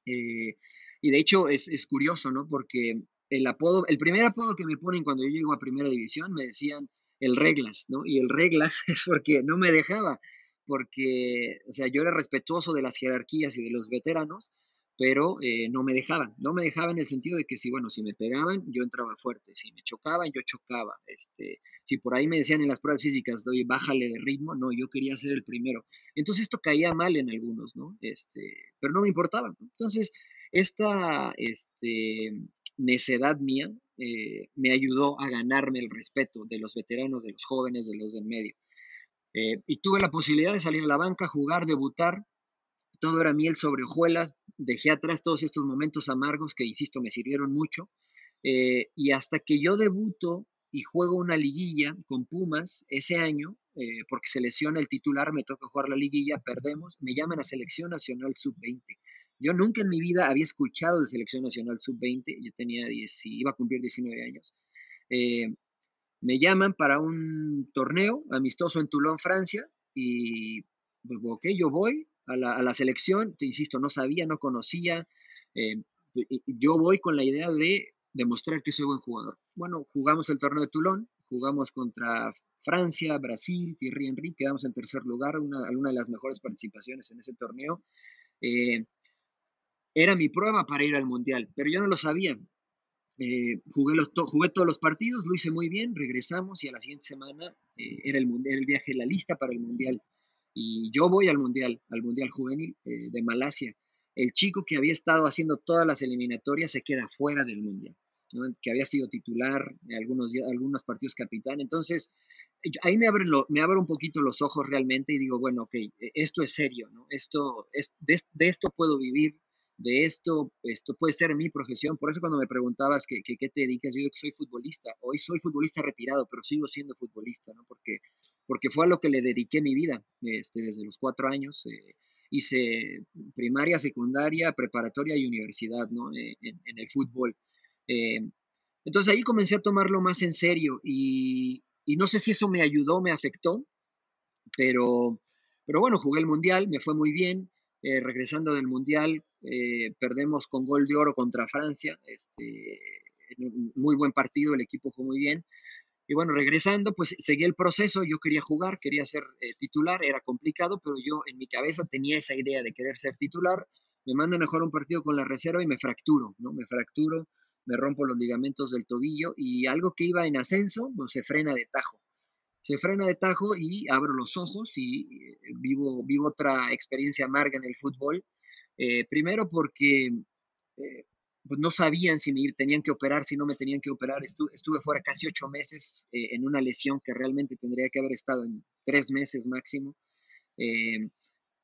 y de hecho es, es curioso, ¿no? Porque el apodo, el primer apodo que me ponen cuando yo llego a primera división me decían el reglas, ¿no? Y el reglas (laughs) es porque no me dejaba, porque, o sea, yo era respetuoso de las jerarquías y de los veteranos, pero eh, no me dejaban, no me dejaban en el sentido de que si, bueno, si me pegaban, yo entraba fuerte, si me chocaban, yo chocaba, este, si por ahí me decían en las pruebas físicas, oye, bájale de ritmo, no, yo quería ser el primero. Entonces esto caía mal en algunos, ¿no? Este, pero no me importaba. Entonces, esta, este, necedad mía eh, me ayudó a ganarme el respeto de los veteranos, de los jóvenes, de los del medio. Eh, y tuve la posibilidad de salir a la banca, jugar, debutar. Todo era miel sobre hojuelas. Dejé atrás todos estos momentos amargos que, insisto, me sirvieron mucho. Eh, y hasta que yo debuto y juego una liguilla con Pumas ese año, porque se lesiona el titular, me toca jugar la liguilla, perdemos, me llaman a Selección Nacional Sub-20. Yo nunca en mi vida había escuchado de Selección Nacional Sub-20, yo tenía 10, iba a cumplir 19 años. Eh, me llaman para un torneo amistoso en Toulon, Francia, y pues, ok, yo voy a la, selección, te insisto, no sabía, no conocía, eh, yo voy con la idea de demostrar que soy buen jugador. Bueno, jugamos el torneo de Toulon, jugamos contra Francia, Brasil, Thierry Henry, quedamos en tercer lugar, una, una de las mejores participaciones en ese torneo. Eh, era mi prueba para ir al Mundial, pero yo no lo sabía. Eh, jugué, los jugué todos los partidos, lo hice muy bien, regresamos y a la siguiente semana eh, era, el, el viaje, la lista para el Mundial. Y yo voy al Mundial, al Mundial Juvenil eh, de Malasia. El chico que había estado haciendo todas las eliminatorias se queda fuera del Mundial, que había sido titular, algunos, algunos partidos capitán. Entonces, ahí me abren, me abro un poquito los ojos realmente y digo, bueno, ok, e, esto es serio, ¿no? Esto, es, de esto puedo vivir, de esto, esto puede ser mi profesión. Por eso cuando me preguntabas qué que, te dedicas, yo digo que soy futbolista. Hoy soy futbolista retirado, pero sigo siendo futbolista, ¿no? Porque, porque fue a lo que le dediqué mi vida este, desde los cuatro años. Eh, hice primaria, secundaria, preparatoria y universidad, ¿no? Eh, en, el fútbol. Eh, entonces ahí comencé a tomarlo más en serio y, y no sé si eso me ayudó, me afectó, pero, pero bueno, jugué el mundial, me fue muy bien. regresando del mundial, eh, perdemos con gol de oro contra Francia, este, muy buen partido, el equipo fue muy bien. Y bueno, regresando, pues seguí el proceso, yo quería jugar, quería ser eh, titular, era complicado, pero yo en mi cabeza tenía esa idea de querer ser titular, me mandan mejor un partido con la reserva y me fracturo, ¿no? Me fracturo, me rompo los ligamentos del tobillo y algo que iba en ascenso, pues se frena de tajo. Se frena de tajo y abro los ojos y eh, vivo, vivo otra experiencia amarga en el fútbol eh, primero porque eh, pues no sabían si me tenían que operar, si no me tenían que operar. Estuve, fuera casi ocho meses eh, en una lesión que realmente tendría que haber estado en tres meses máximo.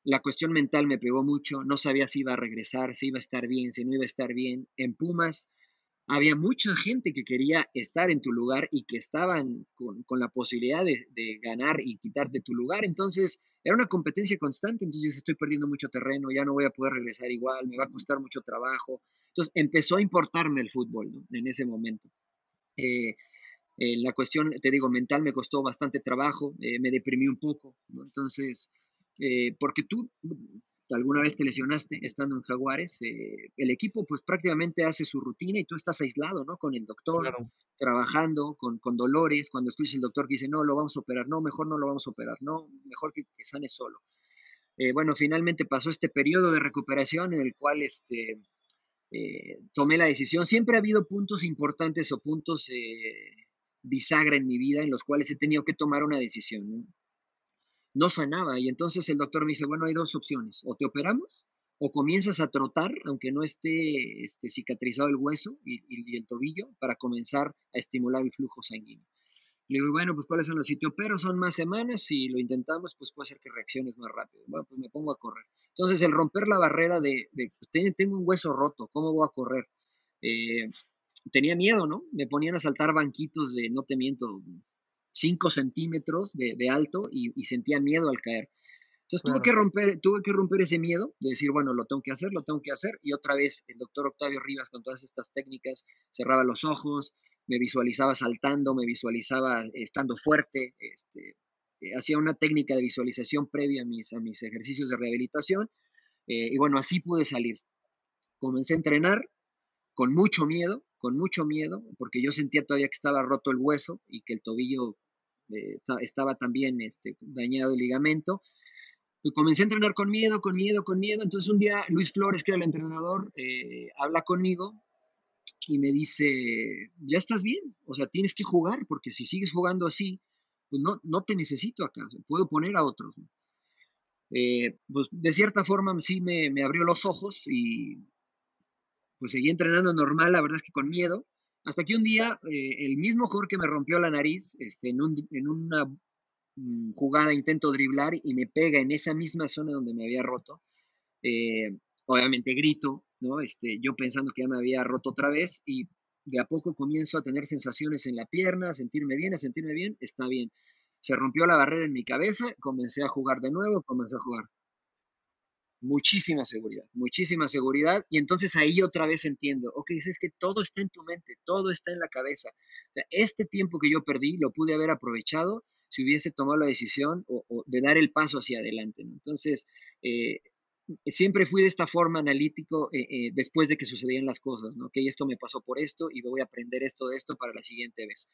la cuestión mental me pegó mucho, no sabía si iba a regresar, si iba a estar bien, si no iba a estar bien. En Pumas había mucha gente que quería estar en tu lugar y que estaban con, la posibilidad de, ganar y quitarte tu lugar. Entonces, era una competencia constante. Entonces, estoy perdiendo mucho terreno, ya no voy a poder regresar igual, me va a costar mucho trabajo. Entonces, empezó a importarme el fútbol en ese momento. Eh, eh, la cuestión, te digo, mental me costó bastante trabajo, eh, me deprimí un poco. Entonces, porque tú alguna vez te lesionaste estando en Jaguares, eh, el equipo pues prácticamente hace su rutina y tú estás aislado, ¿no? Con el doctor, trabajando, con, con, dolores, cuando escuchas el doctor que dice, no, lo vamos a operar, no, mejor no lo vamos a operar, no, mejor que, sane solo. Eh, bueno, finalmente pasó este periodo de recuperación en el cual este, eh, tomé la decisión. Siempre ha habido puntos importantes o puntos bisagra en mi vida en los cuales he tenido que tomar una decisión. no sanaba. Y entonces el doctor me dice, bueno, hay dos opciones, o te operamos o comienzas a trotar, aunque no esté este, cicatrizado el hueso y, el tobillo, para comenzar a estimular el flujo sanguíneo. Le digo, bueno, pues ¿cuáles son los sitios? Pero son más semanas, si lo intentamos, pues puede ser que reacciones más rápido. Bueno, pues me pongo a correr. Entonces, el romper la barrera de, de pues, tengo un hueso roto, ¿cómo voy a correr? Eh, tenía miedo, ¿no? Me ponían a saltar banquitos de, no te miento, 5 centímetros de, alto y, sentía miedo al caer. Entonces tuve, que romper, tuve que romper ese miedo de decir, bueno, lo tengo que hacer, lo tengo que hacer. Y otra vez el doctor Octavio Rivas con todas estas técnicas cerraba los ojos, me visualizaba saltando, me visualizaba estando fuerte, este, eh, hacía una técnica de visualización previa a mis, a mis ejercicios de rehabilitación. Eh, y bueno, así pude salir. Comencé a entrenar con mucho miedo, con mucho miedo, porque yo sentía todavía que estaba roto el hueso y que el tobillo eh, estaba también este, dañado el ligamento. Y comencé a entrenar con miedo, con miedo, con miedo. Entonces un día Luis Flores, que era el entrenador, eh, habla conmigo y me dice, ya estás bien, o sea, tienes que jugar, porque si sigues jugando así, pues no, no te necesito acá, puedo poner a otros. Eh, pues de cierta forma sí me, me, abrió los ojos y pues seguí entrenando normal, la verdad es que con miedo, hasta que un día eh, el mismo jugador que me rompió la nariz, este, en, en una Mm, jugada, intento driblar y me pega en esa misma zona donde me había roto. Eh, obviamente grito, ¿no? Este, yo pensando que ya me había roto otra vez y de a poco comienzo a tener sensaciones en la pierna, a sentirme bien, a sentirme bien, está bien. Se rompió la barrera en mi cabeza, comencé a jugar de nuevo, comencé a jugar. Muchísima seguridad, muchísima seguridad. Y entonces ahí otra vez entiendo, ok, es que todo está en tu mente, todo está en la cabeza. este tiempo que yo perdí lo pude haber aprovechado si hubiese tomado la decisión o, de dar el paso hacia adelante. Entonces, eh, siempre fui de esta forma analítico eh, eh, después de que sucedían las cosas, ¿no? Que esto me pasó por esto y voy a aprender esto de esto para la siguiente vez.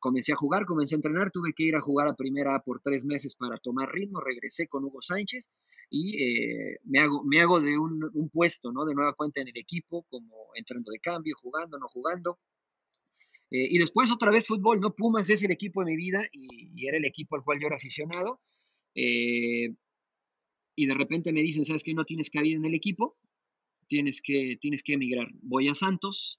comencé a jugar, comencé a entrenar, tuve que ir a jugar a primera por tres meses para tomar ritmo, regresé con Hugo Sánchez y me, hago, me hago de un, puesto, ¿no? De nueva cuenta en el equipo, como entrando de cambio, jugando, no jugando. Eh, y después otra vez fútbol, ¿no? Pumas es el equipo de mi vida y, era el equipo al cual yo era aficionado. Eh, y de repente me dicen, ¿sabes qué? No tienes cabida en el equipo, tienes que, tienes que emigrar. Voy a Santos,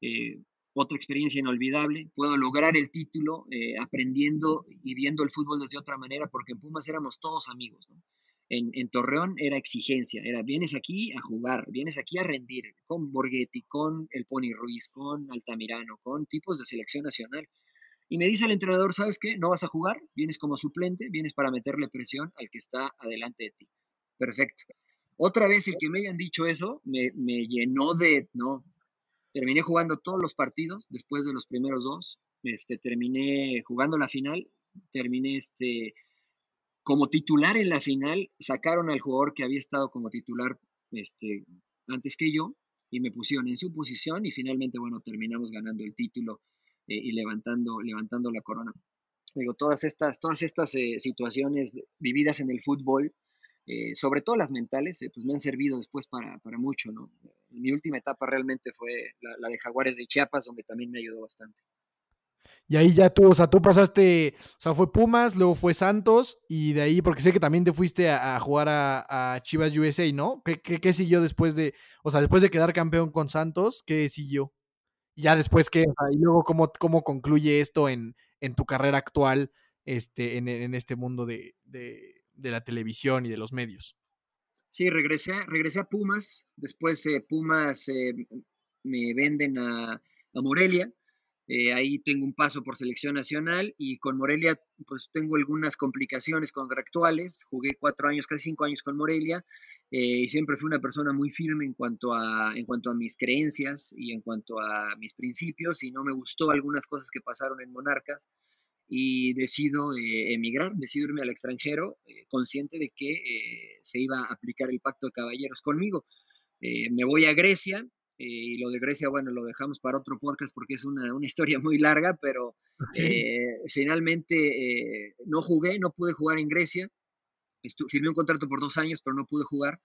eh, otra experiencia inolvidable, puedo lograr el título aprendiendo y viendo el fútbol desde otra manera, porque en Pumas éramos todos amigos, ¿no? En, Torreón era exigencia, era vienes aquí a jugar, vienes aquí a rendir, con Borghetti, con el Pony Ruiz, con Altamirano, con tipos de selección nacional. Y me dice el entrenador, ¿sabes qué? No vas a jugar, vienes como suplente, vienes para meterle presión al que está adelante de ti. Perfecto. Otra vez el que me hayan dicho eso me, me llenó de, no, terminé jugando todos los partidos después de los primeros dos, este, terminé jugando la final, terminé este, como titular en la final, sacaron al jugador que había estado como titular este, antes que yo y me pusieron en su posición y finalmente, bueno, terminamos ganando el título eh, y levantando, levantando la corona. Digo, todas estas, todas estas eh, situaciones vividas en el fútbol, eh, sobre todo las mentales, pues me han servido después para, para mucho, ¿no? Mi última etapa realmente fue la, la de Jaguares de Chiapas, donde también me ayudó bastante. Y ahí ya tú, o sea, tú pasaste, o sea, fue Pumas, luego fue Santos, y de ahí, porque sé que también te fuiste a, jugar a, Chivas USA, ¿no? ¿Qué, ¿Qué, siguió después de, o sea, después de quedar campeón con Santos, qué siguió? Y ya después, ¿qué? y luego, ¿cómo, cómo concluye esto en, en tu carrera actual, este, en, en este mundo de, de, de, la televisión y de los medios? Sí, regresé, regresé a Pumas, después eh, Pumas eh, me venden a, a Morelia, eh, ahí tengo un paso por selección nacional y con Morelia pues tengo algunas complicaciones contractuales. Jugué cuatro años, casi cinco años con Morelia eh, y siempre fui una persona muy firme en cuanto, a, en cuanto a mis creencias y en cuanto a mis principios y no me gustó algunas cosas que pasaron en Monarcas y decido eh, emigrar, decido irme al extranjero consciente de que se iba a aplicar el pacto de caballeros conmigo. me voy a Grecia, y lo de Grecia, bueno, lo dejamos para otro podcast porque es una, una (laughs) historia muy larga, pero eh, finalmente eh, no jugué, no pude jugar en Grecia. firmé un contrato por dos años, pero no pude jugar.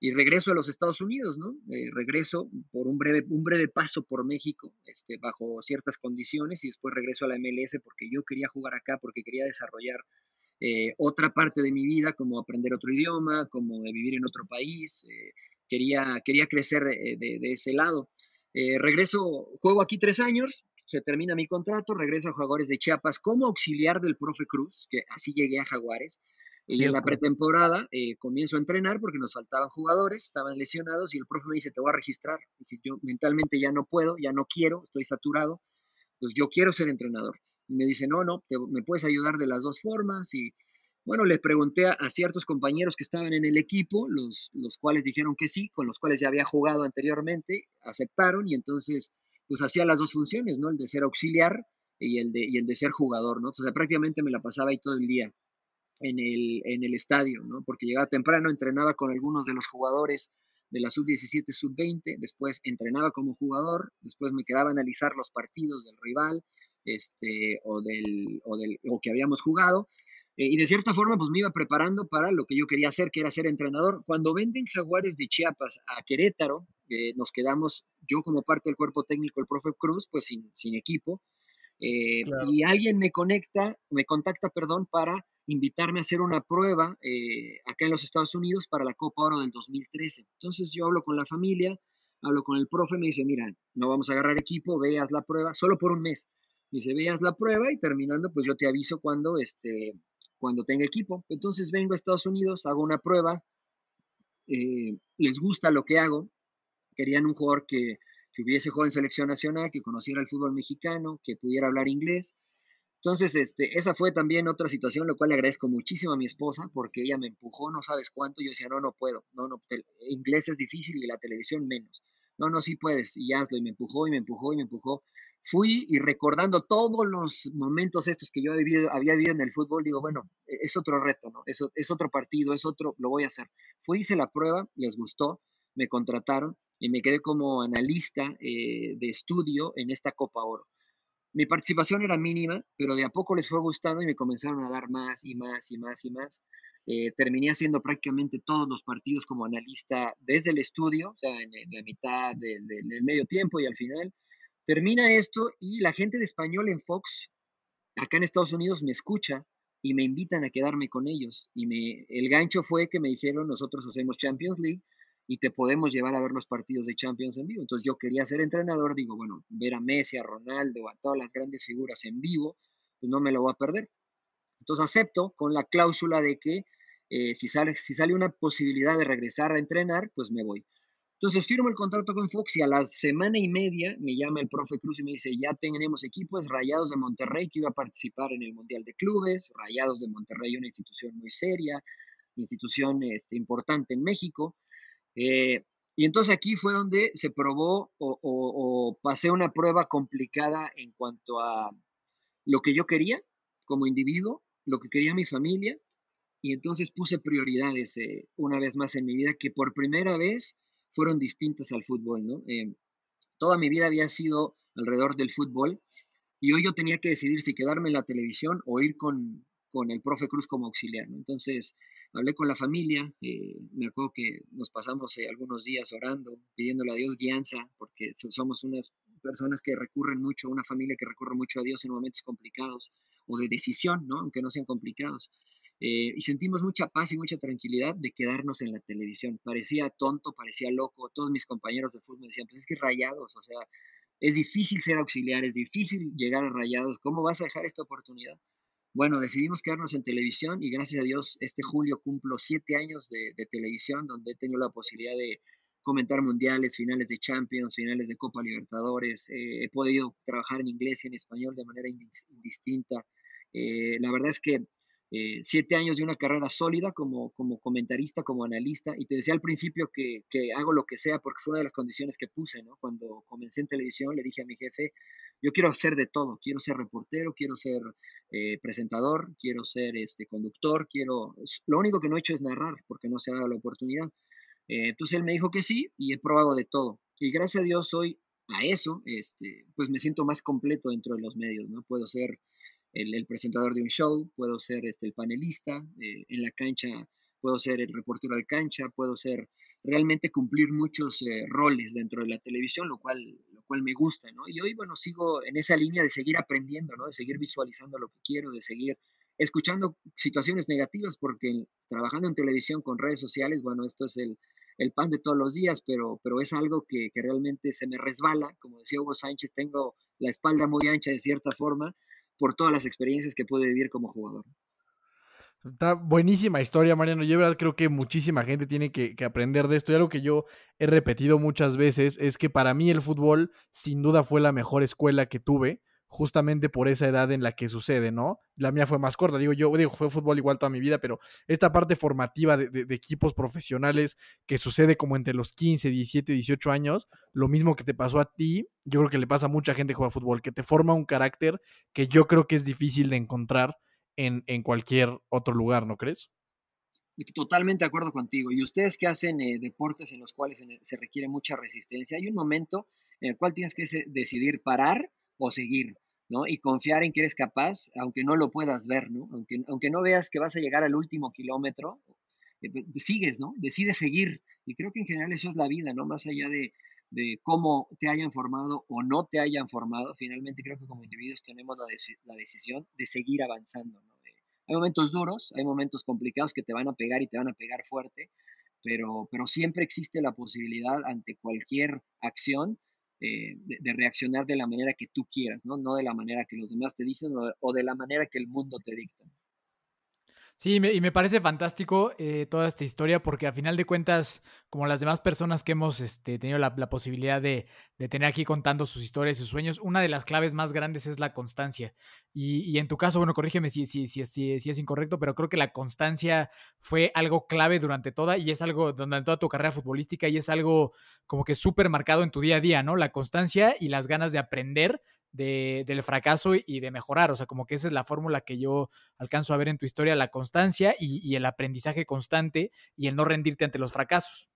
Y regreso a los Estados Unidos, ¿no? Eh, regreso por un breve, un breve paso por México, este, bajo ciertas condiciones, y después regreso a la MLS porque yo quería jugar acá, porque quería desarrollar eh, otra parte de mi vida, como aprender otro idioma, como vivir en otro país. Eh, quería, quería crecer de, de ese lado. regreso, juego aquí tres años, se termina mi contrato, regreso a Jaguares de Chiapas como auxiliar del profe Cruz, que así llegué a Jaguares. Y en la pretemporada eh, comienzo a entrenar porque nos faltaban jugadores, estaban lesionados y el profe me dice, te voy a registrar. Dije, yo mentalmente ya no puedo, ya no quiero, estoy saturado, pues yo quiero ser entrenador. Y me dice, no, no, me puedes ayudar de las dos formas. Y bueno, les pregunté a, ciertos compañeros que estaban en el equipo, los, los cuales dijeron que sí, con los cuales ya había jugado anteriormente, aceptaron y entonces pues hacía las dos funciones, ¿no? El de ser auxiliar y el de, y el de ser jugador, ¿no? O sea, prácticamente me la pasaba ahí todo el día en el, en el estadio, ¿no? Porque llegaba temprano, entrenaba con algunos de los jugadores de la sub-17, sub-20, después entrenaba como jugador, después me quedaba a analizar los partidos del rival, este, o del, o del, o que habíamos jugado, eh, y de cierta forma, pues me iba preparando para lo que yo quería hacer, que era ser entrenador. Cuando venden Jaguares de Chiapas a Querétaro, eh, nos quedamos, yo como parte del cuerpo técnico, el profe Cruz, pues sin, sin equipo, eh, y alguien me conecta, me contacta, perdón, para invitarme a hacer una prueba acá en los Estados Unidos para la Copa Oro del 2013. Entonces yo hablo con la familia, hablo con el profe, me dice, mira, no vamos a agarrar equipo, veas la prueba, solo por un mes. Me dice, veas la prueba y terminando, pues yo te aviso cuando, este, cuando tenga equipo. Entonces vengo a Estados Unidos, hago una prueba, eh, les gusta lo que hago, querían un jugador que, que hubiese jugado en selección nacional, que conociera el fútbol mexicano, que pudiera hablar inglés. Entonces, este, esa fue también otra situación, lo cual le agradezco muchísimo a mi esposa, porque ella me empujó, no sabes cuánto, yo decía, no, no puedo, no, no, inglés es difícil y la televisión menos. No, no, sí puedes, y hazlo, y me empujó, y me empujó, y me empujó fui y recordando todos los momentos estos que yo había había vivido en el fútbol, digo, bueno, e-, es otro reto, ¿no? Es, es otro partido, es otro, lo voy a hacer. Fui, hice la prueba, les gustó, me contrataron y me quedé como analista eh, de estudio en esta Copa Oro. Mi participación era mínima, pero de a poco les fue gustando y me comenzaron a dar más y más y más y más. Eh, terminé haciendo prácticamente todos los partidos como analista desde el estudio, o sea, en, la mitad del medio tiempo y al final. Termina esto y la gente de español en Fox, acá en Estados Unidos, me escucha y me invitan a quedarme con ellos. Y me, el gancho fue que me dijeron, nosotros hacemos Champions League y te podemos llevar a ver los partidos de Champions en vivo. Entonces yo quería ser entrenador, digo, bueno, ver a Messi, a Ronaldo, a todas las grandes figuras en vivo, pues no me lo voy a perder. Entonces acepto con la cláusula de que eh, si, sale, si sale una posibilidad de regresar a entrenar, pues me voy. Entonces firmo el contrato con Fox y a la semana y media me llama el profe Cruz y me dice, ya tenemos equipos, Rayados de Monterrey, que iba a participar en el Mundial de Clubes, Rayados de Monterrey, una institución muy seria, institución este, importante en México. Eh, y entonces aquí fue donde se probó o, o, pasé una prueba complicada en cuanto a lo que yo quería como individuo, lo que quería mi familia, y entonces puse prioridades eh, una vez más en mi vida que por primera vez fueron distintas al fútbol, ¿no? Eh, toda mi vida había sido alrededor del fútbol y hoy yo tenía que decidir si quedarme en la televisión o ir con, con el profe Cruz como auxiliar, ¿no? Entonces hablé con la familia, eh, me acuerdo que nos pasamos eh, algunos días orando, pidiéndole a Dios guianza, porque somos unas personas que recurren mucho, una familia que recurre mucho a Dios en momentos complicados o de decisión, ¿no? Aunque no sean complicados. Eh, y sentimos mucha paz y mucha tranquilidad de quedarnos en la televisión. Parecía tonto, parecía loco. Todos mis compañeros de fútbol me decían, pues es que rayados, o sea, es difícil ser auxiliar, es difícil llegar a rayados. ¿Cómo vas a dejar esta oportunidad? Bueno, decidimos quedarnos en televisión y gracias a Dios este julio cumplo siete años de, televisión donde he tenido la posibilidad de comentar mundiales, finales de Champions, finales de Copa Libertadores. Eh, he podido trabajar en inglés y en español de manera indistinta. Eh, la verdad es que eh, siete años de una carrera sólida como, como comentarista, como analista, y te decía al principio que, que, hago lo que sea porque fue una de las condiciones que puse, ¿no? Cuando comencé en televisión le dije a mi jefe, yo quiero hacer de todo, quiero ser reportero, quiero ser eh, presentador, quiero ser este, conductor, quiero, lo único que no he hecho es narrar porque no se ha dado la oportunidad. Eh, entonces él me dijo que sí y he probado de todo. Y gracias a Dios hoy a eso, este, pues me siento más completo dentro de los medios, ¿no? Puedo ser el, presentador de un show, puedo ser este, el panelista eh, en la cancha, puedo ser el reportero de cancha, puedo ser realmente cumplir muchos eh, roles dentro de la televisión, lo cual, lo cual me gusta, ¿no? Y hoy, bueno, sigo en esa línea de seguir aprendiendo, ¿no? De seguir visualizando lo que quiero, de seguir escuchando situaciones negativas, porque trabajando en televisión con redes sociales, bueno, esto es el, el pan de todos los días, pero, pero es algo que, que, realmente se me resbala. Como decía Hugo Sánchez, tengo la espalda muy ancha de cierta forma por todas las experiencias que pude vivir como jugador. Está buenísima historia, Mariano. Yo verdad creo que muchísima gente tiene que, que, aprender de esto. Y algo que yo he repetido muchas veces es que para mí el fútbol sin duda fue la mejor escuela que tuve justamente por esa edad en la que sucede, ¿no? La mía fue más corta, digo, yo digo, fue fútbol igual toda mi vida, pero esta parte formativa de, de, equipos profesionales que sucede como entre los 15, 17, 18 años, lo mismo que te pasó a ti, yo creo que le pasa a mucha gente que juega fútbol, que te forma un carácter que yo creo que es difícil de encontrar en, en cualquier otro lugar, ¿no crees? Totalmente de acuerdo contigo. Y ustedes que hacen eh, deportes en los cuales se, se requiere mucha resistencia, hay un momento en el cual tienes que decidir parar o seguir, Y confiar en que eres capaz, aunque no lo puedas ver, ¿no? Aunque, aunque no veas que vas a llegar al último kilómetro, eh, sigues, ¿no? Decides seguir. Y creo que en general eso es la vida, ¿no? Más allá de, de cómo te hayan formado o no te hayan formado, finalmente creo que como individuos tenemos la, la decisión de seguir avanzando, ¿no? Hay momentos duros, hay momentos complicados que te van a pegar y te van a pegar fuerte, pero, pero siempre existe la posibilidad ante cualquier acción eh, de, de, reaccionar de la manera que tú quieras, ¿no? No de la manera que los demás te dicen o, o de la manera que el mundo te dicta. Sí, y me parece fantástico eh, toda esta historia porque a final de cuentas, como las demás personas que hemos este, tenido la, posibilidad de, tener aquí contando sus historias y sus sueños, una de las claves más grandes es la constancia. Y, y en tu caso, bueno, corrígeme si, si, si, si, si es incorrecto, pero creo que la constancia fue algo clave durante toda y es algo durante toda tu carrera futbolística y es algo como que súper marcado en tu día a día, ¿no? La constancia y las ganas de aprender de, del fracaso y de mejorar. O sea, como que esa es la fórmula que yo alcanzo a ver en tu historia, la constancia y, el aprendizaje constante y el no rendirte ante los fracasos.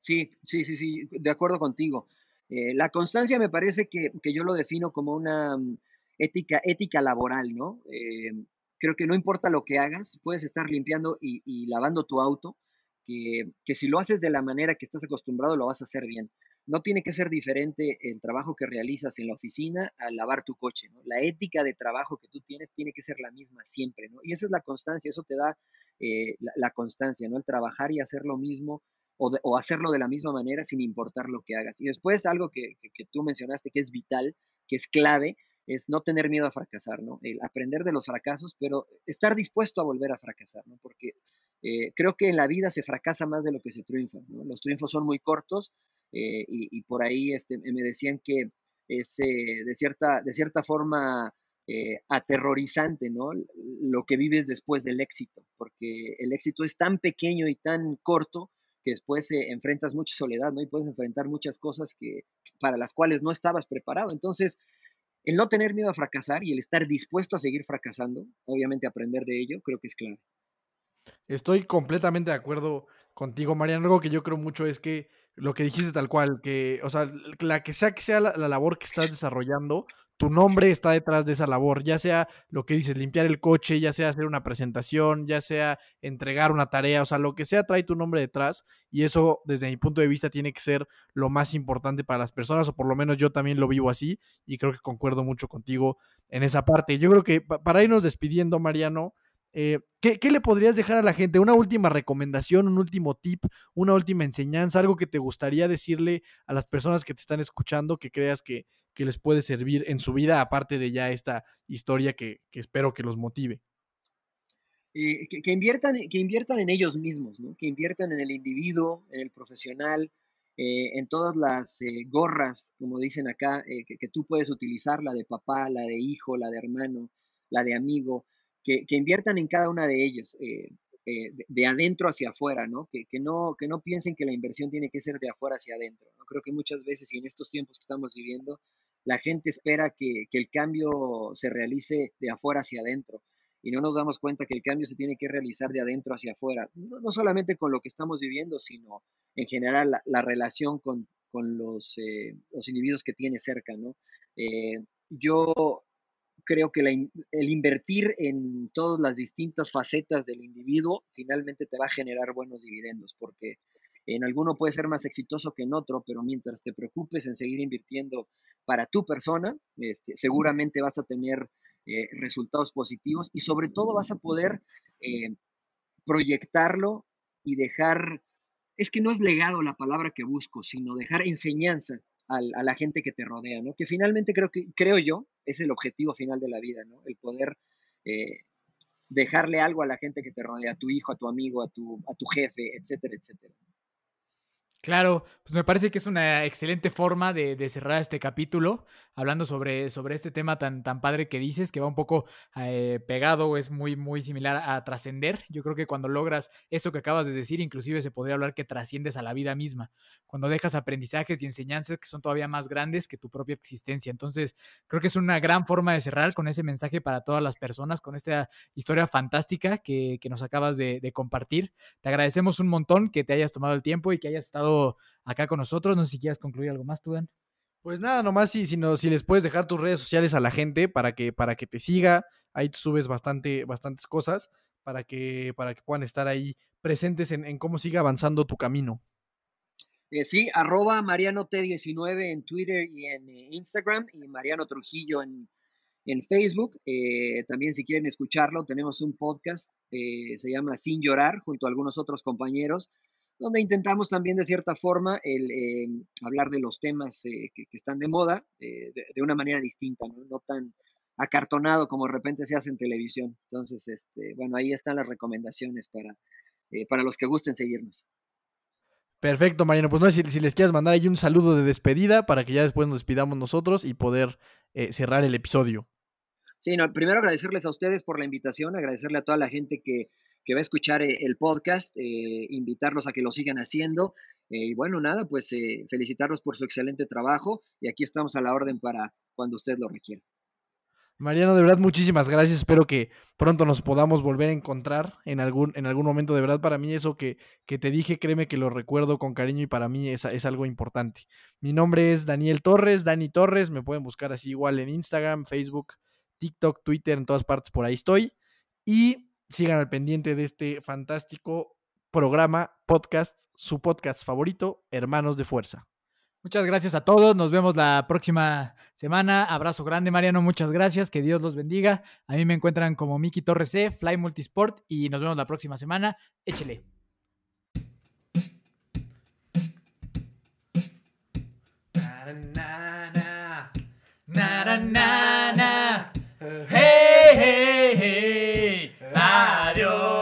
Sí, sí, sí, sí, de acuerdo contigo. Eh, la constancia me parece que, que, yo lo defino como una mm, ética, ética laboral, ¿no? Eh, creo que no importa lo que hagas, puedes estar limpiando y, y lavando tu auto, que, que si lo haces de la manera que estás acostumbrado, lo vas a hacer bien no tiene que ser diferente el trabajo que realizas en la oficina al lavar tu coche, ¿no? La ética de trabajo que tú tienes tiene que ser la misma siempre, ¿no? Y esa es la constancia, eso te da eh, la, constancia, ¿no? El trabajar y hacer lo mismo o, de, o, hacerlo de la misma manera sin importar lo que hagas. Y después algo que, que, que, tú mencionaste que es vital, que es clave, es no tener miedo a fracasar, ¿no? El aprender de los fracasos, pero estar dispuesto a volver a fracasar, ¿no? Porque eh, creo que en la vida se fracasa más de lo que se triunfa, ¿no? Los triunfos son muy cortos, eh, y, por ahí este, me decían que es eh, de, cierta, de cierta forma eh, aterrorizante, ¿no? Lo que vives después del éxito, porque el éxito es tan pequeño y tan corto que después enfrentas mucha soledad, ¿no? Y puedes enfrentar muchas cosas que, para las cuales no estabas preparado. Entonces, el no tener miedo a fracasar y el estar dispuesto a seguir fracasando, obviamente aprender de ello, creo que es clave. Estoy completamente de acuerdo contigo, Mariano. Algo que yo creo mucho es que lo que dijiste tal cual, que, o sea, la que sea que sea la, la, labor que estás desarrollando, tu nombre está detrás de esa labor, ya sea lo que dices, limpiar el coche, ya sea hacer una presentación, ya sea entregar una tarea, o sea, lo que sea trae tu nombre detrás y eso desde mi punto de vista tiene que ser lo más importante para las personas, o por lo menos yo también lo vivo así y creo que concuerdo mucho contigo en esa parte. Yo creo que para irnos despidiendo, Mariano, eh, ¿qué, ¿qué, le podrías dejar a la gente? ¿Una última recomendación, un último tip, una última enseñanza, algo que te gustaría decirle a las personas que te están escuchando que creas que, les puede servir en su vida, aparte de ya esta historia que, espero que los motive? Eh, que, inviertan, que inviertan en ellos mismos, ¿no? que inviertan en el individuo, en el profesional, eh, en todas las gorras, como dicen acá, que, que, tú puedes utilizar, la de papá, la de hijo, la de hermano, la de amigo, que, inviertan en cada una de ellas, eh, eh, de, de, adentro hacia afuera, ¿no? Que, ¿no? que no piensen que la inversión tiene que ser de afuera hacia adentro. ¿no? Creo que muchas veces y en estos tiempos que estamos viviendo, la gente espera que, que el cambio se realice de afuera hacia adentro y no nos damos cuenta que el cambio se tiene que realizar de adentro hacia afuera, no, no solamente con lo que estamos viviendo, sino en general la, la relación con, con los, eh, los, individuos que tiene cerca, ¿no? Yo creo que la, el invertir en todas las distintas facetas del individuo finalmente te va a generar buenos dividendos, porque en alguno puede ser más exitoso que en otro, pero mientras te preocupes en seguir invirtiendo para tu persona, este, seguramente vas a tener eh, resultados positivos y sobre todo vas a poder eh, proyectarlo y dejar, es que no es legado la palabra que busco, sino dejar enseñanza a la gente que te rodea, ¿no? Que finalmente creo que, creo yo, es el objetivo final de la vida, ¿no? El poder eh, dejarle algo a la gente que te rodea, a tu hijo, a tu amigo, a tu, a tu jefe, etcétera, etcétera. Claro, pues me parece que es una excelente forma de, cerrar este capítulo, hablando sobre, sobre este tema tan, tan padre que dices, que va un poco eh, pegado, es muy, muy similar a trascender. Yo creo que cuando logras eso que acabas de decir, inclusive se podría hablar que trasciendes a la vida misma, cuando dejas aprendizajes y enseñanzas que son todavía más grandes que tu propia existencia. Entonces, creo que es una gran forma de cerrar con ese mensaje para todas las personas, con esta historia fantástica que, nos acabas de, de compartir. Te agradecemos un montón que te hayas tomado el tiempo y que hayas estado acá con nosotros. No sé si quieres concluir algo más, tú, Dan. Pues nada, nomás si, si, si les puedes dejar tus redes sociales a la gente para que, para que te siga. Ahí tú subes bastante, bastantes cosas para que, para que puedan estar ahí presentes en, cómo sigue avanzando tu camino. Eh, sí, arroba Mariano T19 en Twitter y en eh, Instagram y Mariano Trujillo en, en Facebook. Eh, también si quieren escucharlo, tenemos un podcast, se llama Sin Llorar, junto a algunos otros compañeros donde intentamos también de cierta forma el, eh, hablar de los temas eh, que, están de moda eh, de, una manera distinta, ¿no? tan acartonado como de repente se hace en televisión. Entonces, este, bueno, ahí están las recomendaciones para, para los que gusten seguirnos. Perfecto, Mariano. Pues no sé si, les quieres mandar ahí un saludo de despedida para que ya después nos despidamos nosotros y poder cerrar el episodio. Sí, no, primero agradecerles a ustedes por la invitación, agradecerle a toda la gente que, que va a escuchar eh, el podcast, eh, invitarlos a que lo sigan haciendo. Eh, y bueno, nada, pues felicitarlos por su excelente trabajo y aquí estamos a la orden para cuando usted lo requiera. Mariano, de verdad, muchísimas gracias. Espero que pronto nos podamos volver a encontrar en algún, en algún momento. De verdad, para mí eso que, que te dije, créeme que lo recuerdo con cariño y para mí es, es, algo importante. Mi nombre es Daniel Torres, Dani Torres. Me pueden buscar así igual en Instagram, Facebook, TikTok, Twitter, en todas partes por ahí estoy. Y sigan al pendiente de este fantástico programa, podcast, su podcast favorito, Hermanos de Fuerza. Muchas gracias a todos. Nos vemos la próxima semana. Abrazo grande, Mariano. Muchas gracias. Que Dios los bendiga. A mí me encuentran como Miki Torres C, Fly Multisport. Y nos vemos la próxima semana. Échele. Adiós.